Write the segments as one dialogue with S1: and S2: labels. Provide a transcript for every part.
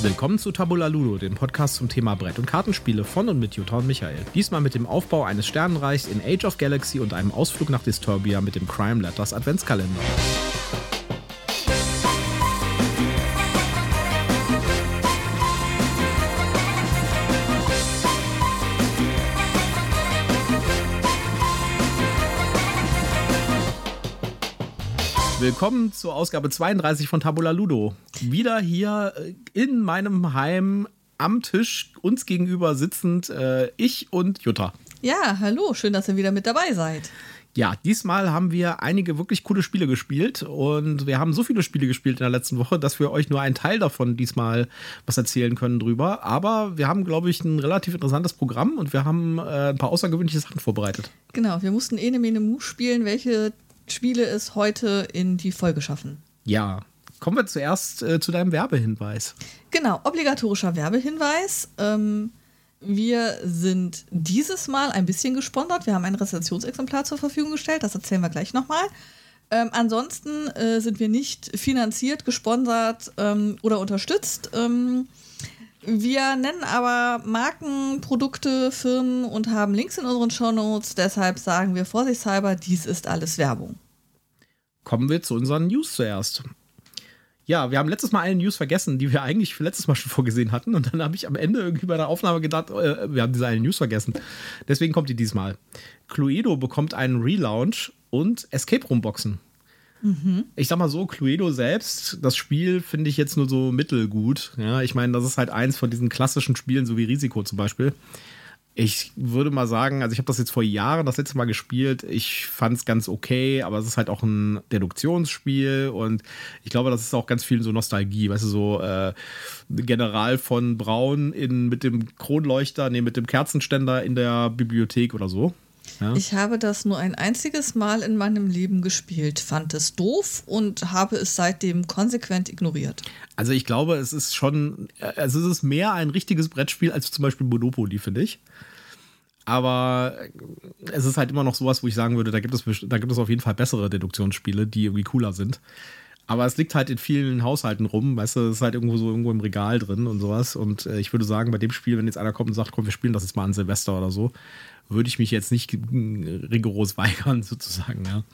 S1: Willkommen zu Tabula Ludo, dem Podcast zum Thema Brett- und Kartenspiele von und mit Jutta und Michael. Diesmal mit dem Aufbau eines Sternenreichs in Age of Galaxy und einem Ausflug nach Disturbia mit dem Crime Letters Adventskalender. Willkommen zur Ausgabe 32 von Tabula Ludo. Wieder hier äh, in meinem Heim am Tisch uns gegenüber sitzend äh, ich und Jutta.
S2: Ja, hallo, schön, dass ihr wieder mit dabei seid.
S1: Ja, diesmal haben wir einige wirklich coole Spiele gespielt und wir haben so viele Spiele gespielt in der letzten Woche, dass wir euch nur einen Teil davon diesmal was erzählen können drüber. Aber wir haben, glaube ich, ein relativ interessantes Programm und wir haben äh, ein paar außergewöhnliche Sachen vorbereitet.
S2: Genau, wir mussten Ene Mene Mu spielen, welche Spiele es heute in die Folge schaffen.
S1: Ja, kommen wir zuerst äh, zu deinem Werbehinweis.
S2: Genau, obligatorischer Werbehinweis. Ähm, wir sind dieses Mal ein bisschen gesponsert. Wir haben ein Rezensionsexemplar zur Verfügung gestellt. Das erzählen wir gleich nochmal. Ähm, ansonsten äh, sind wir nicht finanziert, gesponsert ähm, oder unterstützt. Wir nennen aber Marken, Produkte, Firmen und haben Links in unseren Shownotes. Deshalb sagen wir vorsichtshalber, dies ist alles Werbung.
S1: Kommen wir zu unseren News zuerst. Ja, wir haben letztes Mal eine News vergessen, die wir eigentlich für letztes Mal schon vorgesehen hatten. Und dann habe ich am Ende irgendwie bei der Aufnahme gedacht, äh, wir haben diese eine News vergessen. Deswegen kommt die diesmal. Cluedo bekommt einen Relaunch und Escape Room Boxen. Mhm. Ich sag mal so, Cluedo selbst, das Spiel finde ich jetzt nur so mittelgut. Ja, ich meine, das ist halt eins von diesen klassischen Spielen, so wie Risiko zum Beispiel. Ich würde mal sagen, also ich habe das jetzt vor Jahren das letzte Mal gespielt. Ich fand es ganz okay, aber es ist halt auch ein Deduktionsspiel und ich glaube, das ist auch ganz viel so Nostalgie. Weißt du, so äh, General von Braun in, mit dem Kronleuchter, nee, mit dem Kerzenständer in der Bibliothek oder so.
S2: Ja. Ich habe das nur ein einziges Mal in meinem Leben gespielt, fand es doof und habe es seitdem konsequent ignoriert.
S1: Also ich glaube, es ist schon, also es ist mehr ein richtiges Brettspiel als zum Beispiel Monopoly, finde ich. Aber es ist halt immer noch sowas, wo ich sagen würde, da gibt es, da gibt es auf jeden Fall bessere Deduktionsspiele, die irgendwie cooler sind. Aber es liegt halt in vielen Haushalten rum, weißt du, es ist halt irgendwo so irgendwo im Regal drin und sowas. Und äh, ich würde sagen, bei dem Spiel, wenn jetzt einer kommt und sagt, komm, wir spielen das jetzt mal an Silvester oder so, würde ich mich jetzt nicht rigoros weigern, sozusagen, ja.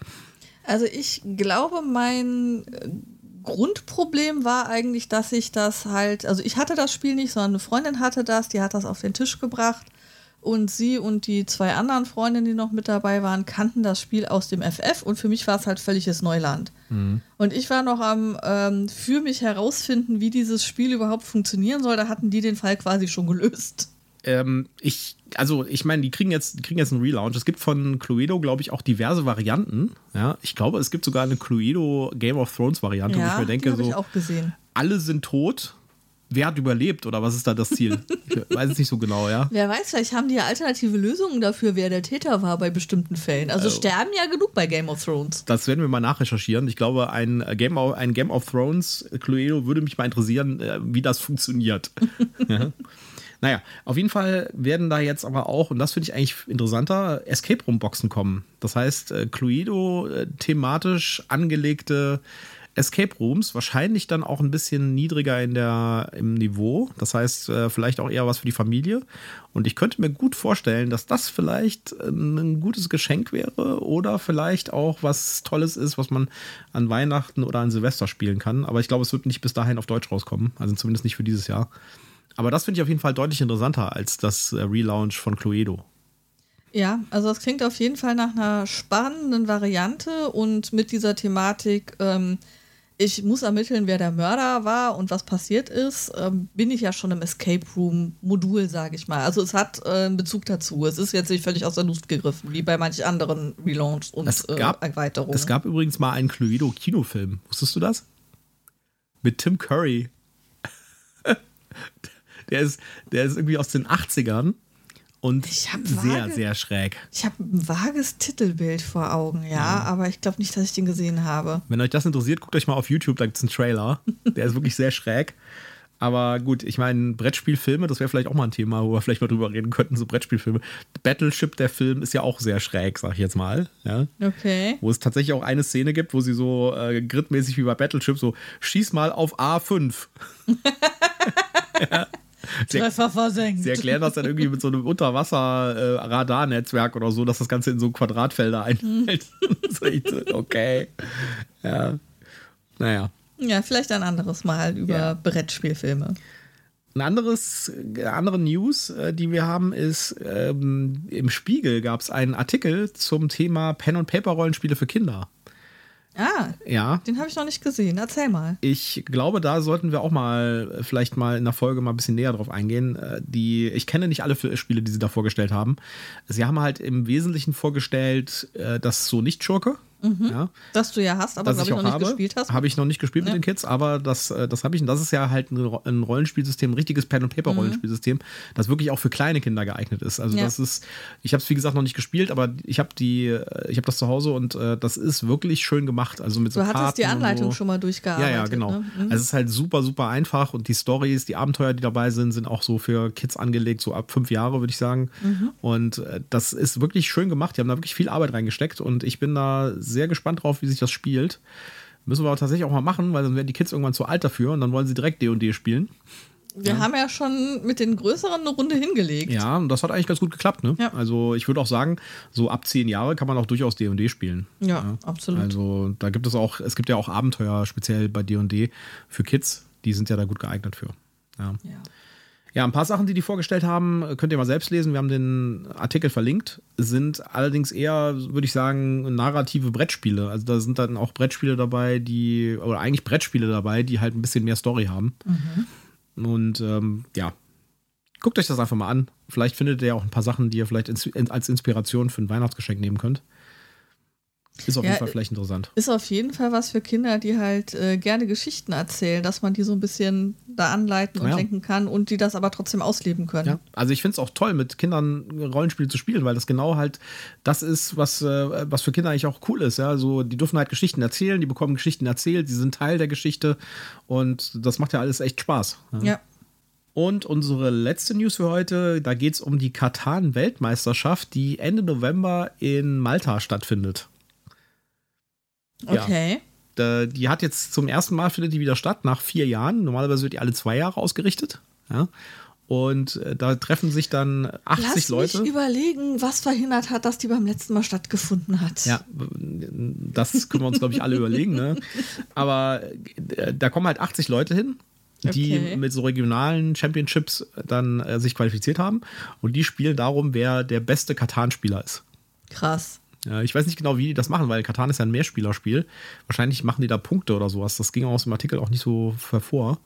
S2: Also ich glaube, mein äh, Grundproblem war eigentlich, dass ich das halt, also ich hatte das Spiel nicht, sondern eine Freundin hatte das, die hat das auf den Tisch gebracht und sie und die zwei anderen Freundinnen, die noch mit dabei waren, kannten das Spiel aus dem FF und für mich war es halt völliges Neuland. Mhm. Und ich war noch am ähm, für mich herausfinden, wie dieses Spiel überhaupt funktionieren soll. Da hatten die den Fall quasi schon gelöst
S1: ähm, ich, also ich meine, die kriegen jetzt, die kriegen jetzt einen Relaunch. Es gibt von Cluedo, glaube ich, auch diverse Varianten. Ja, ich glaube, es gibt sogar eine Cluedo Game of Thrones Variante,
S2: ja,
S1: wo ich mir denke,
S2: die
S1: so,
S2: ich auch gesehen.
S1: alle sind tot. Wer hat überlebt oder was ist da das Ziel? Ich weiß es nicht so genau, ja.
S2: Wer weiß, vielleicht haben die ja alternative Lösungen dafür, wer der Täter war bei bestimmten Fällen. Also, also sterben ja genug bei Game of Thrones.
S1: Das werden wir mal nachrecherchieren. Ich glaube, ein Game of, ein Game of Thrones Cluedo würde mich mal interessieren, äh, wie das funktioniert. ja. Naja, auf jeden Fall werden da jetzt aber auch, und das finde ich eigentlich interessanter, Escape Room Boxen kommen. Das heißt, äh, Cluedo äh, thematisch angelegte Escape Rooms, wahrscheinlich dann auch ein bisschen niedriger in der, im Niveau. Das heißt, äh, vielleicht auch eher was für die Familie. Und ich könnte mir gut vorstellen, dass das vielleicht äh, ein gutes Geschenk wäre oder vielleicht auch was Tolles ist, was man an Weihnachten oder an Silvester spielen kann. Aber ich glaube, es wird nicht bis dahin auf Deutsch rauskommen. Also zumindest nicht für dieses Jahr. Aber das finde ich auf jeden Fall deutlich interessanter als das äh, Relaunch von Cluedo.
S2: Ja, also das klingt auf jeden Fall nach einer spannenden Variante und mit dieser Thematik, ähm, ich muss ermitteln, wer der Mörder war und was passiert ist, ähm, bin ich ja schon im Escape Room Modul, sage ich mal. Also es hat äh, einen Bezug dazu. Es ist jetzt nicht völlig aus der Luft gegriffen, wie bei manchen anderen Relaunch und es gab, äh, Erweiterungen.
S1: Es gab übrigens mal einen Cluedo Kinofilm. Wusstest du das? Mit Tim Curry. Der ist, der ist irgendwie aus den 80ern und sehr, sehr schräg.
S2: Ich habe ein vages Titelbild vor Augen, ja, ja. aber ich glaube nicht, dass ich den gesehen habe.
S1: Wenn euch das interessiert, guckt euch mal auf YouTube, da gibt es einen Trailer. Der ist wirklich sehr schräg. Aber gut, ich meine, Brettspielfilme, das wäre vielleicht auch mal ein Thema, wo wir vielleicht mal drüber reden könnten, so Brettspielfilme. Battleship, der Film, ist ja auch sehr schräg, sag ich jetzt mal. Ja?
S2: Okay.
S1: Wo es tatsächlich auch eine Szene gibt, wo sie so äh, gridmäßig wie bei Battleship so, schieß mal auf A5. Sie,
S2: Treffer versenkt.
S1: sie erklären das dann irgendwie mit so einem Unterwasser-Radarnetzwerk oder so, dass das Ganze in so Quadratfelder so, okay. Ja. Naja.
S2: Ja, vielleicht ein anderes Mal über
S1: Ja.
S2: Brettspielfilme.
S1: Ein anderes, andere News, äh, die wir haben, ist, ähm, im Spiegel gab es einen Artikel zum Thema Pen- und Paper-Rollenspiele für Kinder.
S2: Ah,
S1: Ja,
S2: den habe ich noch nicht gesehen. Erzähl mal.
S1: ich glaube, da sollten wir auch mal äh, vielleicht mal in der Folge mal ein bisschen näher drauf eingehen. Äh, Die, ich kenne nicht alle Spiele, die sie da vorgestellt haben. Sie haben halt im Wesentlichen vorgestellt, äh, das so nicht Schurke. Ja,
S2: Das du ja hast, aber
S1: das
S2: glaube
S1: ich
S2: noch nicht
S1: habe.
S2: gespielt hast.
S1: Habe ich noch nicht gespielt
S2: Ja.
S1: mit den Kids, aber das, äh, das habe ich. Und das ist ja halt ein Ro- ein Rollenspielsystem, ein richtiges Pen- und Paper-Rollenspielsystem, das wirklich auch für kleine Kinder geeignet ist. Also
S2: Ja.
S1: das ist, ich habe es wie gesagt noch nicht gespielt, aber ich habe die, äh, ich habe das zu Hause und äh, das ist wirklich schön gemacht. Also mit so
S2: du hattest die
S1: Karten und
S2: Anleitung
S1: so.
S2: schon mal
S1: Ja,
S2: durchgearbeitet.
S1: ja, genau.
S2: Ne? Mhm.
S1: Also es ist halt super, super einfach und die Stories, die Abenteuer, die dabei sind, sind auch so für Kids angelegt, so ab fünf Jahre, würde ich sagen.
S2: Mhm.
S1: Und äh, das ist wirklich schön gemacht. Die haben da wirklich viel Arbeit reingesteckt und ich bin da sehr gespannt drauf, wie sich das spielt. Müssen wir aber tatsächlich auch mal machen, weil dann werden die Kids irgendwann zu alt dafür und dann wollen sie direkt D&D spielen.
S2: Wir haben ja schon mit den größeren eine Runde hingelegt.
S1: Ja, und das hat eigentlich ganz gut geklappt. Ne?
S2: Ja.
S1: Also ich würde auch sagen, so ab zehn Jahre kann man auch durchaus D&D spielen.
S2: Ja, absolut.
S1: Also da gibt es auch, es gibt ja auch Abenteuer speziell bei D&D für Kids, die sind ja da gut geeignet für. Ja.
S2: Ja.
S1: Ein paar Sachen, die die vorgestellt haben, könnt ihr mal selbst lesen. Wir haben den Artikel verlinkt. Sind allerdings eher, würde ich sagen, narrative Brettspiele. Also da sind dann auch Brettspiele dabei, die, oder eigentlich Brettspiele dabei, die halt ein bisschen mehr Story haben. Und ähm, ja, guckt euch das einfach mal an. Vielleicht findet ihr ja auch ein paar Sachen, die ihr vielleicht als Inspiration für ein Weihnachtsgeschenk nehmen könnt. Ist auf
S2: Ja,
S1: jeden Fall vielleicht interessant.
S2: Ist auf jeden Fall was für Kinder, die halt äh, gerne Geschichten erzählen, dass man die so ein bisschen da anleiten und
S1: Ja.
S2: lenken kann und die das aber trotzdem ausleben können.
S1: Ja, also ich finde es auch toll, mit Kindern Rollenspiele zu spielen, weil das genau halt das ist, was, äh, was für Kinder eigentlich auch cool ist. Ja, also die dürfen halt Geschichten erzählen, die bekommen Geschichten erzählt, sie sind Teil der Geschichte und das macht ja alles echt Spaß. Ja.
S2: Ja.
S1: Und unsere letzte News für heute, da geht es um die Katan-Weltmeisterschaft, die Ende November in Malta stattfindet. Ja.
S2: Okay.
S1: Da- Die hat jetzt zum ersten Mal findet die wieder statt, nach vier Jahren. Normalerweise wird die alle zwei Jahre ausgerichtet. Ja. Und äh, da treffen sich dann 80
S2: Lass
S1: Leute.
S2: mich überlegen, was verhindert hat, dass die beim letzten Mal stattgefunden hat.
S1: Ja, das können wir uns, glaube ich, alle überlegen. Ne? Aber äh, da kommen halt 80 Leute hin, die
S2: Okay.
S1: mit so regionalen Championships dann äh, sich qualifiziert haben. Und die spielen darum, wer der beste Katan-Spieler ist.
S2: Krass.
S1: Ja, ich weiß nicht genau, wie die das machen, weil Katan ist ja ein Mehrspielerspiel. Wahrscheinlich machen die da Punkte oder sowas. Das ging aus dem Artikel auch nicht so hervor.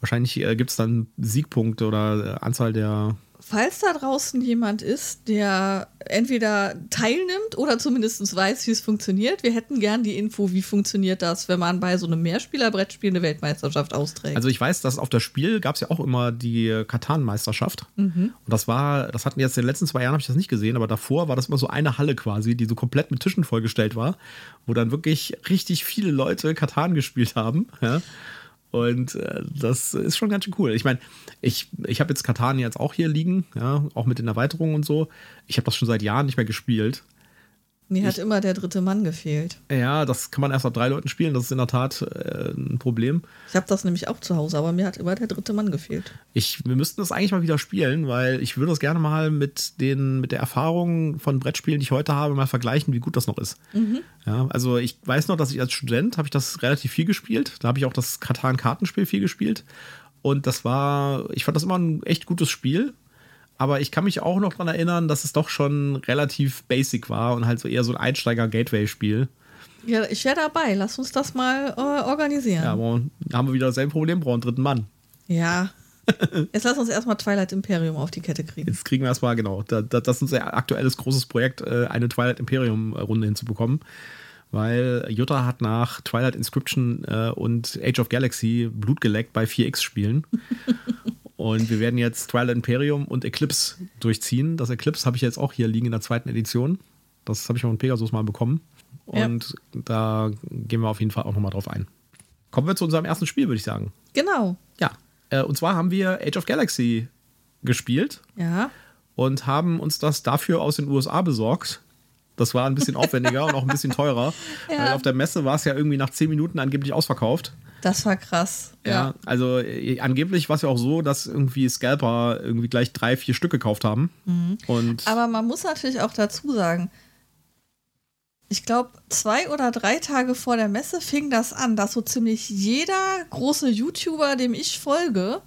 S1: Wahrscheinlich äh, gibt es dann Siegpunkte oder äh, Anzahl der.
S2: Falls da draußen jemand ist, der entweder teilnimmt oder zumindest weiß, wie es funktioniert, wir hätten gern die Info, wie funktioniert das, wenn man bei so einem Mehrspieler-Brettspiel eine Weltmeisterschaft austrägt.
S1: Also ich weiß, dass auf das Spiel gab es ja auch immer die Katan-Meisterschaft. Und das war, das hatten jetzt in den letzten zwei Jahren habe ich das nicht gesehen, aber davor war das immer so eine Halle quasi, die so komplett mit Tischen vollgestellt war, wo dann wirklich richtig viele Leute Katan gespielt haben. Ja. Und äh, das ist schon ganz schön cool. Ich meine, ich, ich habe jetzt Katan jetzt auch hier liegen, ja, auch mit den Erweiterungen und so. Ich habe das schon seit Jahren nicht mehr gespielt.
S2: Mir hat immer der dritte Mann gefehlt.
S1: Ja, das kann man erst ab drei Leuten spielen. Das ist in der Tat äh, ein Problem.
S2: Ich habe das nämlich auch zu Hause, aber mir hat immer der dritte Mann gefehlt.
S1: Ich, wir müssten das eigentlich mal wieder spielen, weil ich würde das gerne mal mit, den, mit der Erfahrung von Brettspielen, die ich heute habe, mal vergleichen, wie gut das noch ist. Ja, also ich weiß noch, dass ich als Student habe ich das relativ viel gespielt. Da habe ich auch das Katan-Kartenspiel viel gespielt. Und das war, ich fand das immer ein echt gutes Spiel. Aber ich kann mich auch noch daran erinnern, dass es doch schon relativ basic war und halt so eher so ein Einsteiger-Gateway-Spiel.
S2: Ja, ich wäre dabei. Lass uns das mal äh, organisieren.
S1: Ja, aber haben wir wieder dasselbe Problem, brauchen einen dritten Mann.
S2: Ja. Jetzt lass uns erstmal Twilight Imperium auf die Kette kriegen.
S1: Jetzt kriegen wir erstmal, genau, da, da, das ist unser aktuelles großes Projekt, äh, eine Twilight Imperium-Runde hinzubekommen. Weil Jutta hat nach Twilight Inscription äh, und Age of Galaxy Blut geleckt bei 4X-Spielen. und wir werden jetzt Twilight Imperium und Eclipse durchziehen. Das Eclipse habe ich jetzt auch hier liegen in der zweiten Edition. Das habe ich von Pegasus mal bekommen.
S2: Ja.
S1: Und da gehen wir auf jeden Fall auch nochmal drauf ein. Kommen wir zu unserem ersten Spiel, würde ich sagen.
S2: Genau.
S1: Ja. Äh, und zwar haben wir Age of Galaxy gespielt
S2: Ja.
S1: und haben uns das dafür aus den USA besorgt. Das war ein bisschen aufwendiger und auch ein bisschen teurer.
S2: Ja.
S1: Weil auf der Messe war es ja irgendwie nach zehn Minuten angeblich ausverkauft.
S2: Das war krass.
S1: Ja,
S2: Ja.
S1: also äh, angeblich war es ja auch so, dass irgendwie Scalper irgendwie gleich drei, vier Stück gekauft haben. Und
S2: Aber man muss natürlich auch dazu sagen, ich glaube, zwei oder drei Tage vor der Messe fing das an, dass so ziemlich jeder große YouTuber, dem ich folge,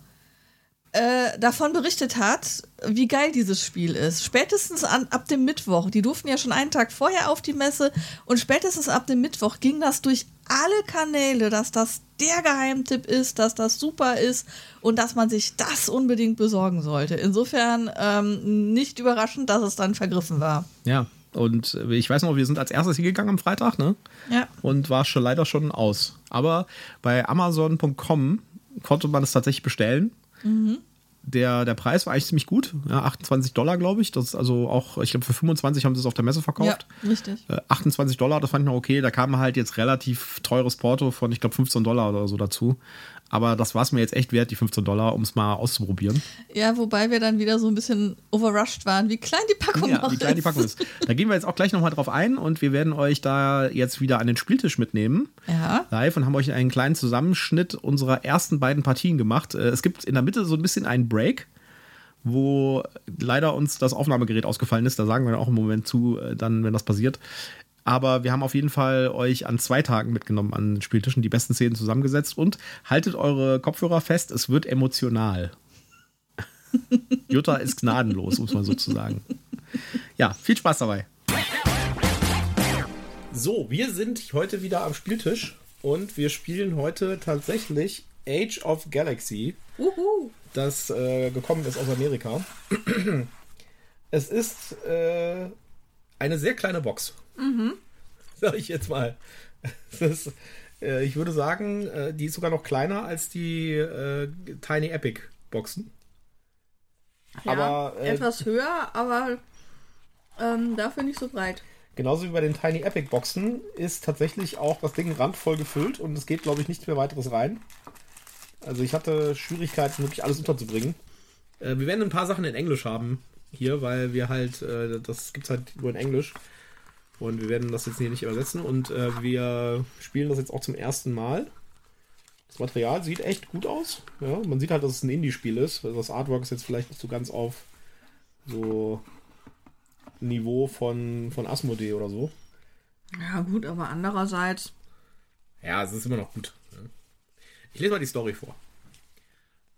S2: äh, davon berichtet hat, wie geil dieses Spiel ist. Spätestens an, ab dem Mittwoch. Die durften ja schon einen Tag vorher auf die Messe und spätestens ab dem Mittwoch ging das durch alle Kanäle, dass das der Geheimtipp ist, dass das super ist und dass man sich das unbedingt besorgen sollte. Insofern ähm, nicht überraschend, dass es dann vergriffen war.
S1: ja, und ich weiß noch, wir sind als erstes hingegangen am Freitag, ne?
S2: Ja.
S1: Und war schon leider schon aus. Aber bei Amazon.com konnte man es tatsächlich bestellen. Der, der Preis war eigentlich ziemlich gut. Ja, 28 Dollar, glaube ich. Das ist also auch, ich glaube, für 25 haben sie es auf der Messe verkauft.
S2: Ja, richtig.
S1: Äh, 28 Dollar, das fand ich noch okay. Da kam halt jetzt relativ teures Porto von, ich glaube, 15 Dollar oder so dazu. Aber das war es mir jetzt echt wert, die 15 Dollar, um es mal auszuprobieren.
S2: Ja, wobei wir dann wieder so ein bisschen overrushed waren, wie klein die Packung
S1: Ja,
S2: noch
S1: wie klein die. Packung ist. Da gehen wir jetzt auch gleich nochmal drauf ein und wir werden euch da jetzt wieder an den Spieltisch mitnehmen.
S2: Ja.
S1: Live und haben euch einen kleinen Zusammenschnitt unserer ersten beiden Partien gemacht. Äh, Es gibt in der Mitte so ein bisschen einen Break, wo leider uns das Aufnahmegerät ausgefallen ist. Da sagen wir auch im Moment zu, äh, dann, wenn das passiert. Aber wir haben auf jeden Fall euch an zwei Tagen mitgenommen an den Spieltischen, die besten Szenen zusammengesetzt und haltet eure Kopfhörer fest, es wird emotional. Jutta ist gnadenlos, muss man sozusagen. Ja, viel Spaß dabei. So, wir sind heute wieder am Spieltisch und wir spielen heute tatsächlich Age of Galaxy,
S2: Uhu.
S1: das äh, gekommen ist aus Amerika. Es ist äh, eine sehr kleine Box. Sag ich jetzt mal. Es ist, äh, ich würde sagen, äh, die ist sogar noch kleiner als die äh, Tiny Epic Boxen.
S2: Ja,
S1: Aber, äh,
S2: etwas höher, aber ähm, dafür nicht so breit.
S1: Genauso wie bei den Tiny Epic Boxen ist tatsächlich auch das Ding randvoll gefüllt und es geht, glaube ich, nichts mehr weiteres rein. Also ich hatte Schwierigkeiten, wirklich alles unterzubringen. Äh, wir werden ein paar Sachen in Englisch haben hier, weil wir halt, äh, das gibt's halt nur in Englisch. Und wir werden das jetzt hier nicht übersetzen und äh, wir spielen das jetzt auch zum ersten Mal. Das Material sieht echt gut aus. Ja, man sieht halt, dass es ein Indie-Spiel ist. Also das Artwork ist jetzt vielleicht nicht so ganz auf so Niveau von, von Asmodee oder so.
S2: Ja, gut, aber andererseits.
S1: Ja, es ist immer noch gut. Ich lese mal die Story vor.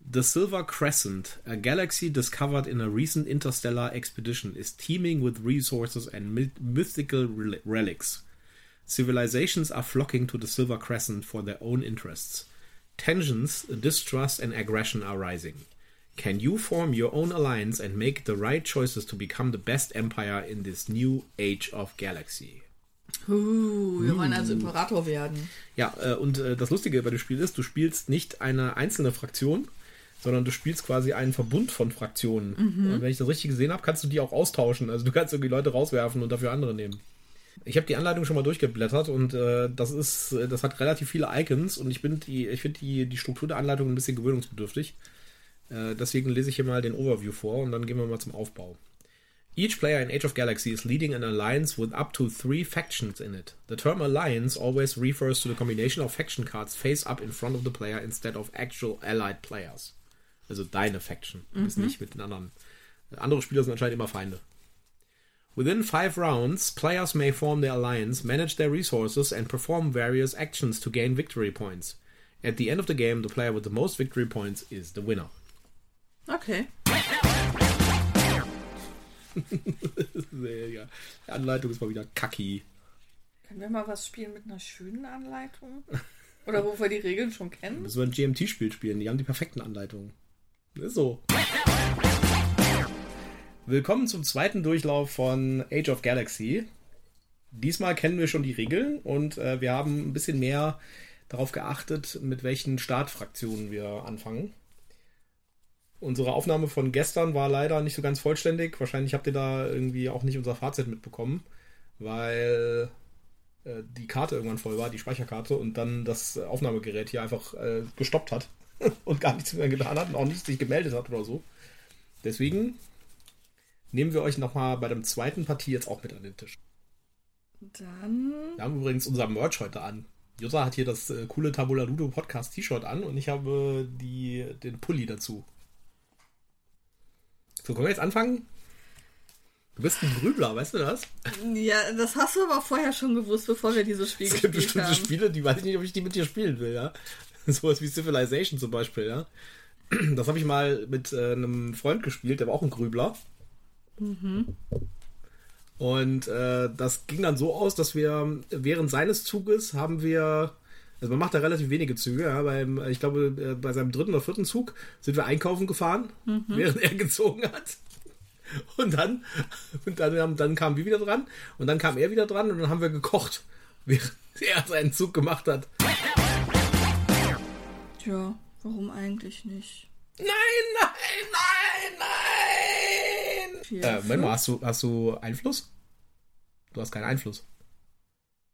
S1: The Silver Crescent, a galaxy discovered in a recent interstellar expedition, is teeming with resources and myth- mythical rel- relics. Civilizations are flocking to the Silver Crescent for their own interests. Tensions, distrust, and aggression are rising. Can you form your own alliance and make the right choices to become the best empire in this new age of galaxy?
S2: Uh, wir wollen also Imperator werden.
S1: Ja, äh, und äh, das Lustige bei dem Spiel ist, du spielst nicht eine einzelne Fraktion, sondern du spielst quasi einen Verbund von Fraktionen. Und wenn ich das richtig gesehen habe, kannst du die auch austauschen. Also du kannst irgendwie Leute rauswerfen und dafür andere nehmen. Ich habe die Anleitung schon mal durchgeblättert und äh, das ist, das hat relativ viele Icons und ich bin die, ich finde die, die Struktur der Anleitung ein bisschen gewöhnungsbedürftig. Äh, deswegen lese ich hier mal den Overview vor und dann gehen wir mal zum Aufbau. Each player in Age of Galaxy is leading an alliance with up to three factions in it. The term alliance always refers to the combination of faction cards face up in front of the player instead of actual allied players. Also deine Faction, du bist nicht mit den anderen. Andere Spieler sind anscheinend immer Feinde. Within five rounds, players may form their alliance, manage their resources, and perform various actions to gain victory points. At the end of the game, the player with the most victory points is the winner.
S2: Okay.
S1: Ja, Die Anleitung ist mal wieder kacki.
S2: Können wir mal was spielen mit einer schönen Anleitung? Oder wo wir die Regeln schon kennen?
S1: Müssen wir ein GMT-Spiel spielen. Die haben die perfekten Anleitungen. So. Willkommen zum zweiten Durchlauf von Age of Galaxy. Diesmal kennen wir schon die Regeln und äh, wir haben ein bisschen mehr darauf geachtet, mit welchen Startfraktionen wir anfangen. Unsere Aufnahme von gestern war leider nicht so ganz vollständig. Wahrscheinlich habt ihr da irgendwie auch nicht unser Fazit mitbekommen, weil äh, die Karte irgendwann voll war, die Speicherkarte, und dann das Aufnahmegerät hier einfach äh, gestoppt hat und gar nichts mehr getan hat und auch nicht sich gemeldet hat oder so. Deswegen nehmen wir euch nochmal bei der zweiten Partie jetzt auch mit an den Tisch.
S2: Dann.
S1: Wir haben übrigens unser Merch heute an. Jutta hat hier das äh, coole Tabula Ludo Podcast T-Shirt an und ich habe die, den Pulli dazu. So, können wir jetzt anfangen? Du bist ein Grübler, weißt du das?
S2: Ja, das hast du aber vorher schon gewusst, bevor wir dieses Spiel
S1: Es gibt
S2: gespielt
S1: bestimmte
S2: haben.
S1: Spiele, die weiß ich nicht, ob ich die mit dir spielen will, ja. Sowas wie Civilization zum Beispiel, ja. Das habe ich mal mit äh, einem Freund gespielt, der war auch ein Grübler. Und äh, das ging dann so aus, dass wir während seines Zuges haben wir, also man macht da relativ wenige Züge, ja, beim, ich glaube, äh, bei seinem dritten oder vierten Zug sind wir einkaufen gefahren, während er gezogen hat. Und dann, und dann, dann kamen wir wieder dran und dann kam er wieder dran und dann haben wir gekocht, während er seinen Zug gemacht hat.
S2: Tja, warum eigentlich nicht?
S1: Nein, nein, nein, nein! Äh, Moment mal, hast du, hast du Einfluss? Du hast keinen Einfluss.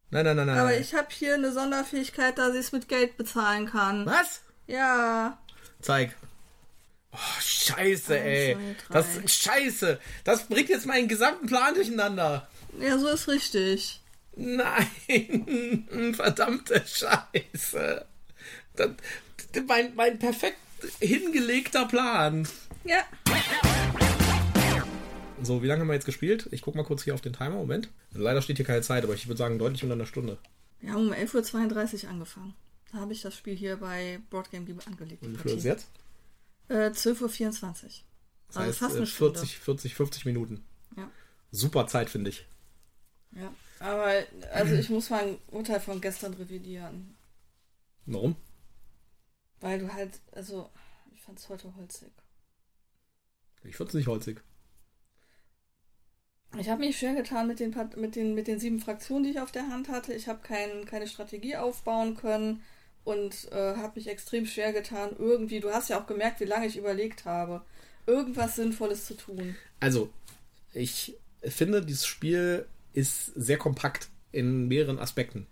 S1: Nein, nein, nein, nein.
S2: Aber
S1: nein.
S2: ich habe hier eine Sonderfähigkeit, da sie es mit Geld bezahlen kann.
S1: Was?
S2: Ja.
S1: Zeig. Oh, scheiße, ey.
S2: zwei,
S1: Das scheiße. Das bringt jetzt meinen gesamten Plan durcheinander.
S2: Ja, so ist richtig.
S1: Nein, verdammte Scheiße. Das, mein, mein perfekt hingelegter Plan.
S2: Ja.
S1: So, wie lange haben wir jetzt gespielt? Ich guck mal kurz hier auf den Timer. Moment. Leider steht hier keine Zeit, aber ich würde sagen deutlich unter einer Stunde.
S2: Wir haben um 11.32 Uhr angefangen. Da habe ich das Spiel hier bei Boardgame Geek angelegt.
S1: Und wie viel ist jetzt?
S2: Äh, 12.24 Uhr.
S1: Das
S2: Also
S1: heißt,
S2: fast
S1: äh,
S2: eine Stunde.
S1: 40, 40, 50 Minuten.
S2: Ja.
S1: Super Zeit, finde ich.
S2: ja. Aber also ich muss mein Urteil von gestern revidieren.
S1: Warum?
S2: Weil du halt, also, ich fand es heute holzig.
S1: Ich finde es nicht holzig.
S2: Ich habe mich schwer getan mit den, mit, den, mit den sieben Fraktionen, die ich auf der Hand hatte. Ich habe kein, keine Strategie aufbauen können und äh, habe mich extrem schwer getan, irgendwie, du hast ja auch gemerkt, wie lange ich überlegt habe, irgendwas Sinnvolles zu tun.
S1: Also, ich finde, dieses Spiel ist sehr kompakt in mehreren Aspekten.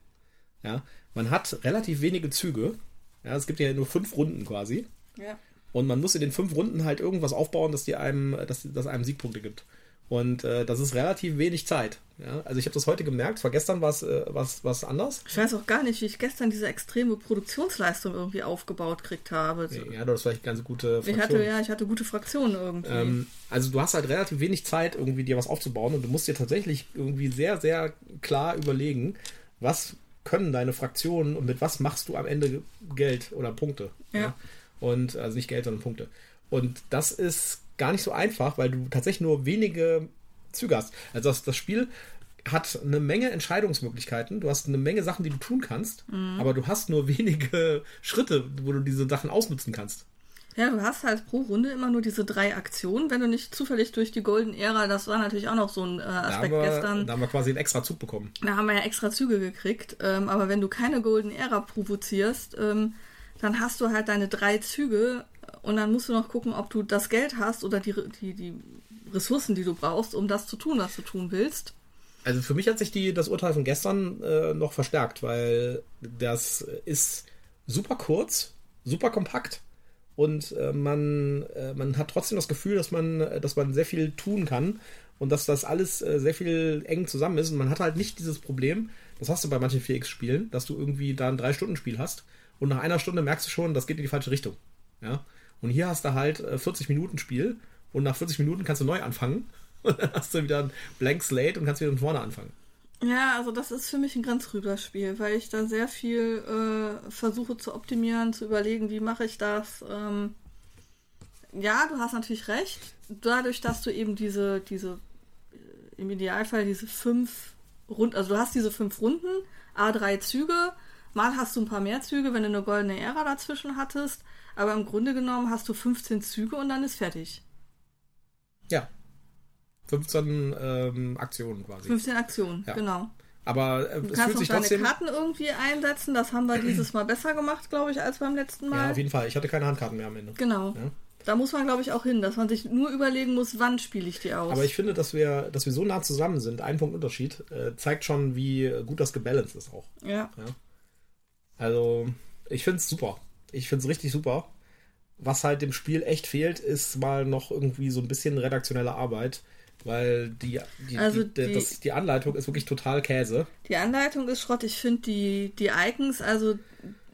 S1: Ja, man hat relativ wenige Züge. Ja, es gibt ja nur fünf Runden quasi.
S2: Ja.
S1: Und man muss in den fünf Runden halt irgendwas aufbauen, dass die einem, dass, dass einem Siegpunkte gibt. Und äh, das ist relativ wenig Zeit. Ja? Also ich habe das heute gemerkt, zwar gestern war es äh, was, was anders.
S2: Ich weiß auch gar nicht, wie ich gestern diese extreme Produktionsleistung irgendwie aufgebaut gekriegt habe.
S1: Ja, du hast vielleicht ganz gute
S2: ich hatte, ja, ich hatte gute Fraktionen irgendwie.
S1: Ähm, also du hast halt relativ wenig Zeit, irgendwie dir was aufzubauen und du musst dir tatsächlich irgendwie sehr, sehr klar überlegen, was können deine Fraktionen und mit was machst du am Ende Geld oder Punkte.
S2: Ja.
S1: Und also nicht Geld, sondern Punkte. Und das ist gar nicht so einfach, weil du tatsächlich nur wenige Züge hast. Also das, das Spiel hat eine Menge Entscheidungsmöglichkeiten. Du hast eine Menge Sachen, die du tun kannst, aber du hast nur wenige Schritte, wo du diese Sachen ausnutzen kannst.
S2: Ja, du hast halt pro Runde immer nur diese drei Aktionen, wenn du nicht zufällig durch die Golden Ära, das war natürlich auch noch so ein äh,
S1: Da
S2: Aspekt
S1: wir,
S2: gestern.
S1: da haben wir quasi einen extra Zug bekommen.
S2: Da haben wir ja extra Züge gekriegt. Ähm, aber wenn du keine Golden Ära provozierst, ähm, dann hast du halt deine drei Züge und dann musst du noch gucken, ob du das Geld hast oder die, die, die Ressourcen, die du brauchst, um das zu tun, was du tun willst.
S1: Also für mich hat sich die, das Urteil von gestern äh, noch verstärkt, weil das ist super kurz, super kompakt und äh, man, äh, man hat trotzdem das Gefühl, dass man, äh, dass man sehr viel tun kann und dass das alles äh, sehr viel eng zusammen ist und man hat halt nicht dieses Problem, das hast du bei manchen 4X-Spielen, dass du irgendwie da ein 3-Stunden-Spiel hast und nach einer Stunde merkst du schon, das geht in die falsche Richtung. Ja? Und hier hast du halt äh, 40 Minuten Spiel und nach 40 Minuten kannst du neu anfangen und dann hast du wieder ein Blank Slate und kannst wieder von vorne anfangen.
S2: Ja, also das ist für mich ein Grenzrüberspiel, weil ich da sehr viel äh, versuche zu optimieren, zu überlegen, wie mache ich das. Ähm, ja, du hast natürlich recht. Dadurch, dass du eben diese, diese, äh, im Idealfall diese fünf Runden, also du hast diese fünf Runden, A3 Züge, mal hast du ein paar mehr Züge, wenn du eine goldene Ära dazwischen hattest, aber im Grunde genommen hast du 15 Züge und dann ist fertig.
S1: Ja. 15 ähm, Aktionen quasi.
S2: 15 Aktionen,
S1: Ja.
S2: genau.
S1: Aber äh,
S2: Du kannst auch deine
S1: trotzdem.
S2: Karten irgendwie einsetzen. Das haben wir dieses Mal besser gemacht, glaube ich, als beim letzten Mal.
S1: Ja, auf jeden Fall. Ich hatte keine Handkarten mehr am Ende.
S2: genau.
S1: Ja.
S2: Da muss man, glaube ich, auch hin, dass man sich nur überlegen muss, wann spiele ich die aus.
S1: Aber ich finde, dass wir, dass wir so nah zusammen sind, ein Punkt Unterschied, äh, zeigt schon, wie gut das gebalanced ist auch.
S2: ja.
S1: Ja. Also, ich finde es super. Ich finde es richtig super. Was halt dem Spiel echt fehlt, ist mal noch irgendwie so ein bisschen redaktionelle Arbeit, Weil die, die,
S2: Also
S1: die,
S2: die-
S1: das, die Anleitung ist wirklich total Käse.
S2: Die Anleitung ist Schrott. Ich finde die, die Icons, also